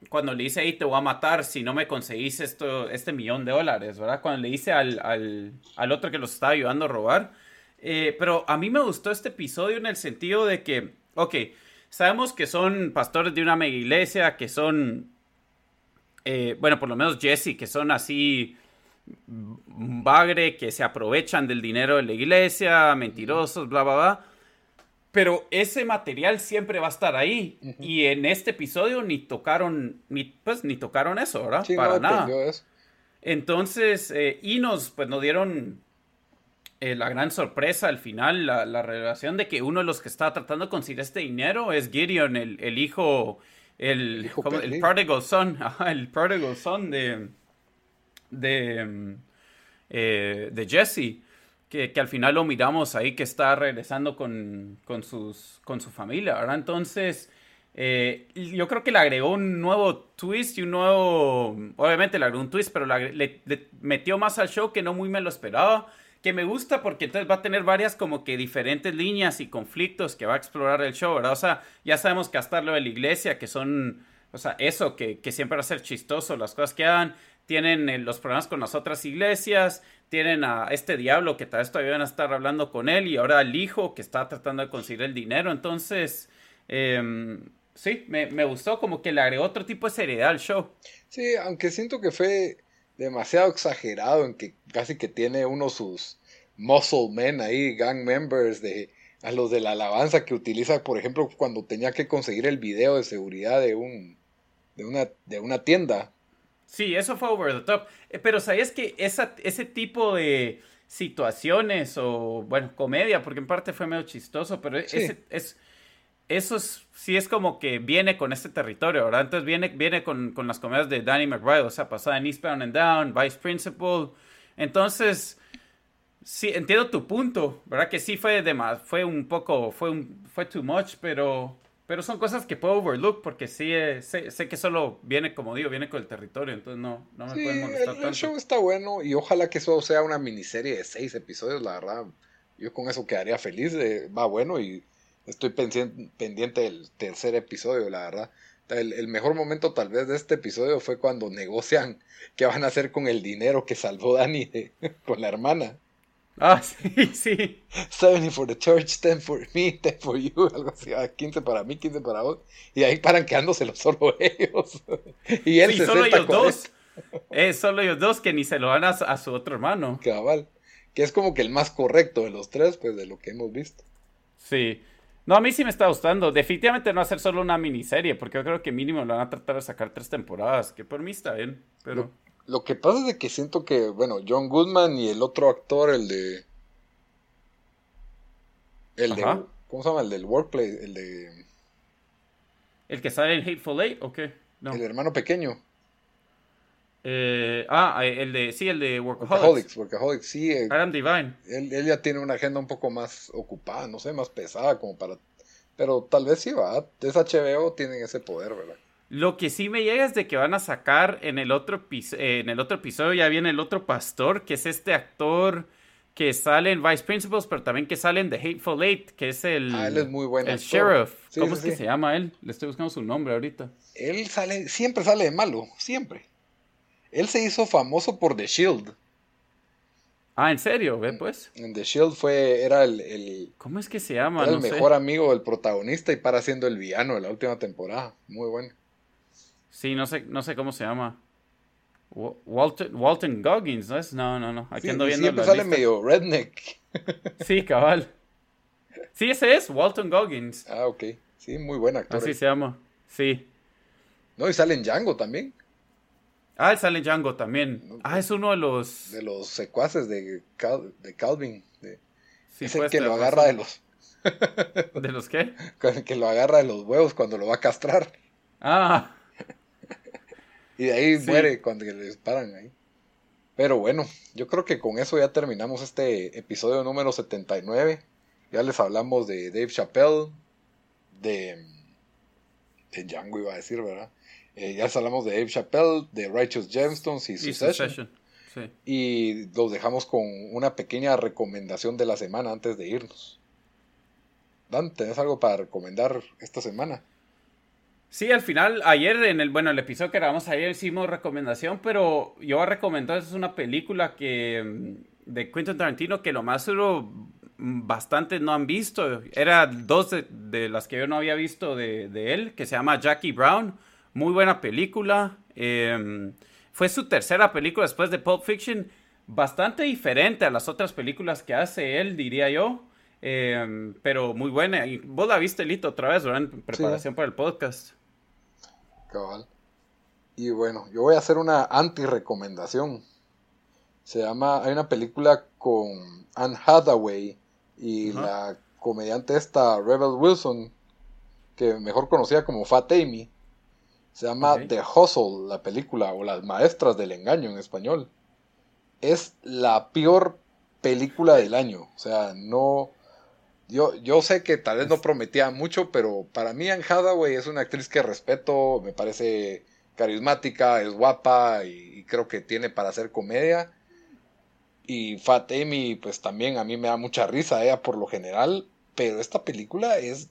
[SPEAKER 2] cuando le dice ahí te voy a matar si no me conseguís esto, este millón de dólares, ¿verdad? Cuando le dice al, al, otro que los estaba ayudando a robar. Eh, pero a mí me gustó este episodio en el sentido de que, ok, sabemos que son pastores de una mega iglesia, que son, eh, bueno, por lo menos Jesse, que son así bagre, que se aprovechan del dinero de la iglesia, mentirosos, bla, bla, bla. Pero ese material siempre va a estar ahí. Y en este episodio ni tocaron, ni, pues, ni tocaron eso, ¿verdad? Para nada. Entonces, eh, y nos, pues, nos dieron eh, la gran sorpresa al final, la, revelación de que uno de los que está tratando de conseguir este dinero es Gideon, el, hijo, el, el prodigal son, [LAUGHS] el prodigal son de, de, eh, de Jesse, que, al final lo miramos ahí que está regresando con, con, sus, con su familia, ¿verdad? Entonces, eh, yo creo que le agregó un nuevo twist y un nuevo, obviamente le agregó un twist, pero le, metió más al show que no muy me lo esperaba que me gusta porque entonces va a tener varias como que diferentes líneas y conflictos que va a explorar el show, ¿verdad? O sea, ya sabemos que hasta lo de la iglesia, que son, o sea, eso, que, que siempre va a ser chistoso, las cosas que hagan, tienen eh, los problemas con las otras iglesias, tienen a este diablo que tal vez todavía van a estar hablando con él y ahora el hijo que está tratando de conseguir el dinero. Entonces, em, sí, me, gustó como que le agregó otro tipo de seriedad al show.
[SPEAKER 1] Sí, aunque siento que fue demasiado exagerado en que casi que tiene uno sus muscle men ahí, gang members de a los de la alabanza que utiliza, por ejemplo, cuando tenía que conseguir el video de seguridad de un de una, de una tienda
[SPEAKER 2] Sí, eso fue over the top. Eh, pero ¿sabías que esa, ese tipo de situaciones o, bueno, comedia, porque en parte fue medio chistoso, pero ese, es, eso sí es como que viene con este territorio, ¿verdad? Entonces viene, viene con, con las comedias de Danny McBride, o sea, pasada en Eastbound and Down, Vice Principal. Entonces, sí, entiendo tu punto, ¿verdad? Que sí fue de más, fue un poco, fue, un, fue too much, pero pero son cosas que puedo overlook porque sí, eh, sé, sé, que solo viene, como digo, viene con el territorio, entonces no, no me pueden molestar
[SPEAKER 1] el, El show está bueno y ojalá que eso sea una miniserie de seis episodios, la verdad. Yo con eso quedaría feliz, va bueno y estoy pendiente del tercer episodio, la verdad. El, el, mejor momento tal vez de este episodio fue cuando negocian [LAUGHS] qué van a hacer con el dinero que salvó Dani [LAUGHS] con la hermana.
[SPEAKER 2] Ah, [LAUGHS] sí, sí.
[SPEAKER 1] 70 for the church, 10 for me, 10 for you, algo así, 15 ah, para mí, 15 para vos. Y ahí paran quedándoselo solo ellos. y él sí, solo ellos
[SPEAKER 2] dos. Es solo ellos dos que ni se lo dan a, su otro hermano.
[SPEAKER 1] Cabal. que es como que el más correcto de los tres, pues de lo que hemos visto.
[SPEAKER 2] Sí. No, a mí sí me está gustando. Definitivamente no hacer solo una miniserie, porque yo creo que mínimo lo van a tratar de sacar tres temporadas, que por mí está bien, pero...
[SPEAKER 1] Lo, que pasa es de que siento que, bueno, John Goodman y el otro actor, el de... El de... ¿Cómo se llama? El del Workplace, el de...
[SPEAKER 2] ¿El que sale en Hateful Eight o qué?
[SPEAKER 1] No. El hermano pequeño.
[SPEAKER 2] Eh, ah, el de, sí, el de Workaholics.
[SPEAKER 1] Workaholics, sí. Eh,
[SPEAKER 2] Adam Divine.
[SPEAKER 1] Él, él, ya tiene una agenda un poco más ocupada, no sé, más pesada como para... Pero tal vez sí va, es HBO, tienen ese poder, ¿verdad?
[SPEAKER 2] Lo que sí me llega es de que van a sacar en el otro, eh, en el otro episodio, ya viene el otro pastor, que es este actor que sale en Vice Principals, pero también que sale en The Hateful Eight, que es el...
[SPEAKER 1] Ah, él es muy bueno.
[SPEAKER 2] El sheriff. ¿Cómo es que se llama él? Le estoy buscando su nombre ahorita.
[SPEAKER 1] Él sale, siempre sale de malo, siempre. Él se hizo famoso por The Shield.
[SPEAKER 2] Ah, ¿en serio? ¿Ve pues?
[SPEAKER 1] En The Shield fue, era el...
[SPEAKER 2] ¿Cómo es que se llama?
[SPEAKER 1] Era el mejor amigo del protagonista y para siendo el villano de la última temporada. Muy bueno.
[SPEAKER 2] Sí, no sé, no sé cómo se llama. Walton, Walton Goggins, ¿no es? No, no, no. Aquí ando viendo
[SPEAKER 1] siempre sale medio redneck. [LAUGHS]
[SPEAKER 2] Sí, cabal. Sí, ese es, Walton Goggins.
[SPEAKER 1] Ah, ok. Sí, muy buen actor.
[SPEAKER 2] Así se llama. Sí.
[SPEAKER 1] No, y sale en Django también.
[SPEAKER 2] Ah, él sale Django también. ah, es uno de los...
[SPEAKER 1] De los secuaces de, de Calvin. De... Sí, es el que lo agarra de los... [LAUGHS]
[SPEAKER 2] ¿De los qué? [LAUGHS]
[SPEAKER 1] El que lo agarra de los huevos cuando lo va a castrar.
[SPEAKER 2] Ah. [LAUGHS]
[SPEAKER 1] y de ahí muere cuando le disparan ahí. Pero bueno, yo creo que con eso ya terminamos este episodio número 79. Ya les hablamos de Dave Chappelle, de, de Django iba a decir, ¿verdad? Eh, ya hablamos de Dave Chappelle, de Righteous Gemstones y Succession. Y los dejamos con una pequeña recomendación de la semana antes de irnos. Dan, ¿tenés algo para recomendar esta semana?
[SPEAKER 2] Sí, al final, ayer en el, bueno, el episodio que grabamos ayer hicimos recomendación, pero yo voy a recomendar, es una película que, mm, de Quentin Tarantino que lo más seguro mm, bastante no han visto. Era dos de, las que yo no había visto de, de él, que se llama Jackie Brown muy buena película. Em, fue su tercera película después de Pulp Fiction. Bastante diferente a las otras películas que hace él, diría yo. Em, pero muy buena. Y vos la viste, Lito, otra vez, ¿verdad? En preparación para el podcast.
[SPEAKER 1] Cabal. Y bueno, yo voy a hacer una anti-recomendación. Se llama. Hay una película con Anne Hathaway y la comediante esta, Rebel Wilson, que mejor conocida como Fat Amy. Se llama The Hustle, la película, o Las Maestras del Engaño en español. Es la peor película del año. O sea, no. Yo, yo sé que tal vez no prometía mucho, pero para mí Anne Hathaway es una actriz que respeto, me parece carismática, es guapa y, creo que tiene para hacer comedia. Y Fat Amy, pues también a mí me da mucha risa ella por lo general, pero esta película es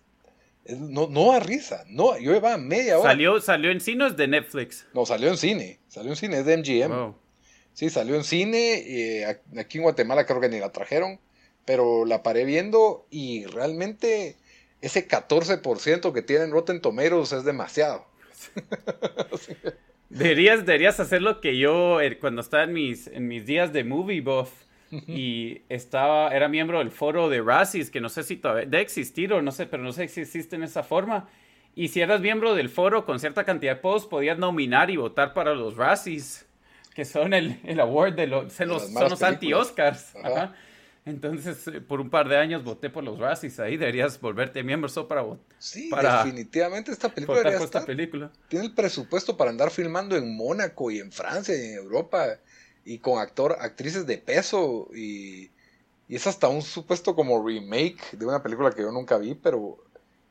[SPEAKER 1] no, no a risa, no, yo iba a media hora.
[SPEAKER 2] ¿Salió, ¿Salió en cine o es de Netflix?
[SPEAKER 1] No, salió en cine, salió en cine, es de MGM. Sí, salió en cine, eh, aquí en Guatemala creo que ni la trajeron, pero la paré viendo y realmente ese 14% que tienen Rotten Tomatoes es demasiado. [LAUGHS]
[SPEAKER 2] deberías, deberías hacer lo que yo eh, cuando estaba en mis, en mis días de movie buff [LAUGHS] y estaba, era miembro del foro de Razzies, que no sé si todavía debe existir o no sé, pero no sé si existe en esa forma. Y si eras miembro del foro con cierta cantidad de posts, podías nominar y votar para los Razzies, que son el, el award de los, son los, anti-Oscars. Entonces, eh, por un par de años voté por los Razzies. Ahí deberías volverte miembro solo para votar.
[SPEAKER 1] Sí, definitivamente esta película, esta película tiene el presupuesto para andar filmando en Mónaco y en Francia y en Europa y con actor, actrices de peso y, y es hasta un supuesto como remake de una película que yo nunca vi, pero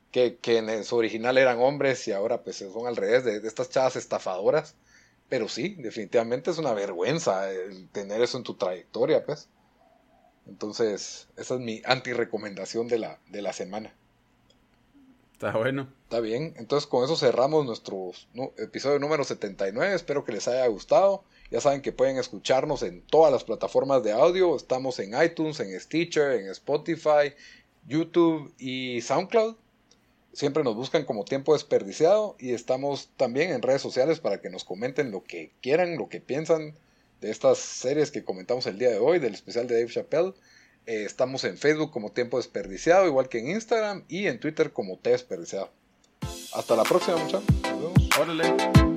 [SPEAKER 1] que, que en su original eran hombres y ahora pues son al revés de, estas chavas estafadoras. Pero sí, definitivamente es una vergüenza tener eso en tu trayectoria, pues. Entonces, esa es mi anti-recomendación de la, de la semana.
[SPEAKER 2] Está bueno.
[SPEAKER 1] Está bien. Entonces, con eso cerramos nuestro episodio número 79. Espero que les haya gustado. Ya saben que pueden escucharnos en todas las plataformas de audio. Estamos en iTunes, en Stitcher, en Spotify, YouTube y SoundCloud. Siempre nos buscan como tiempo desperdiciado y estamos también en redes sociales para que nos comenten lo que quieran, lo que piensan de estas series que comentamos el día de hoy, del especial de Dave Chappelle. Eh, estamos en Facebook como Tiempo Desperdiciado, igual que en Instagram y en Twitter como T Desperdiciado. Hasta la próxima, muchachos. Nos vemos.
[SPEAKER 2] Órale.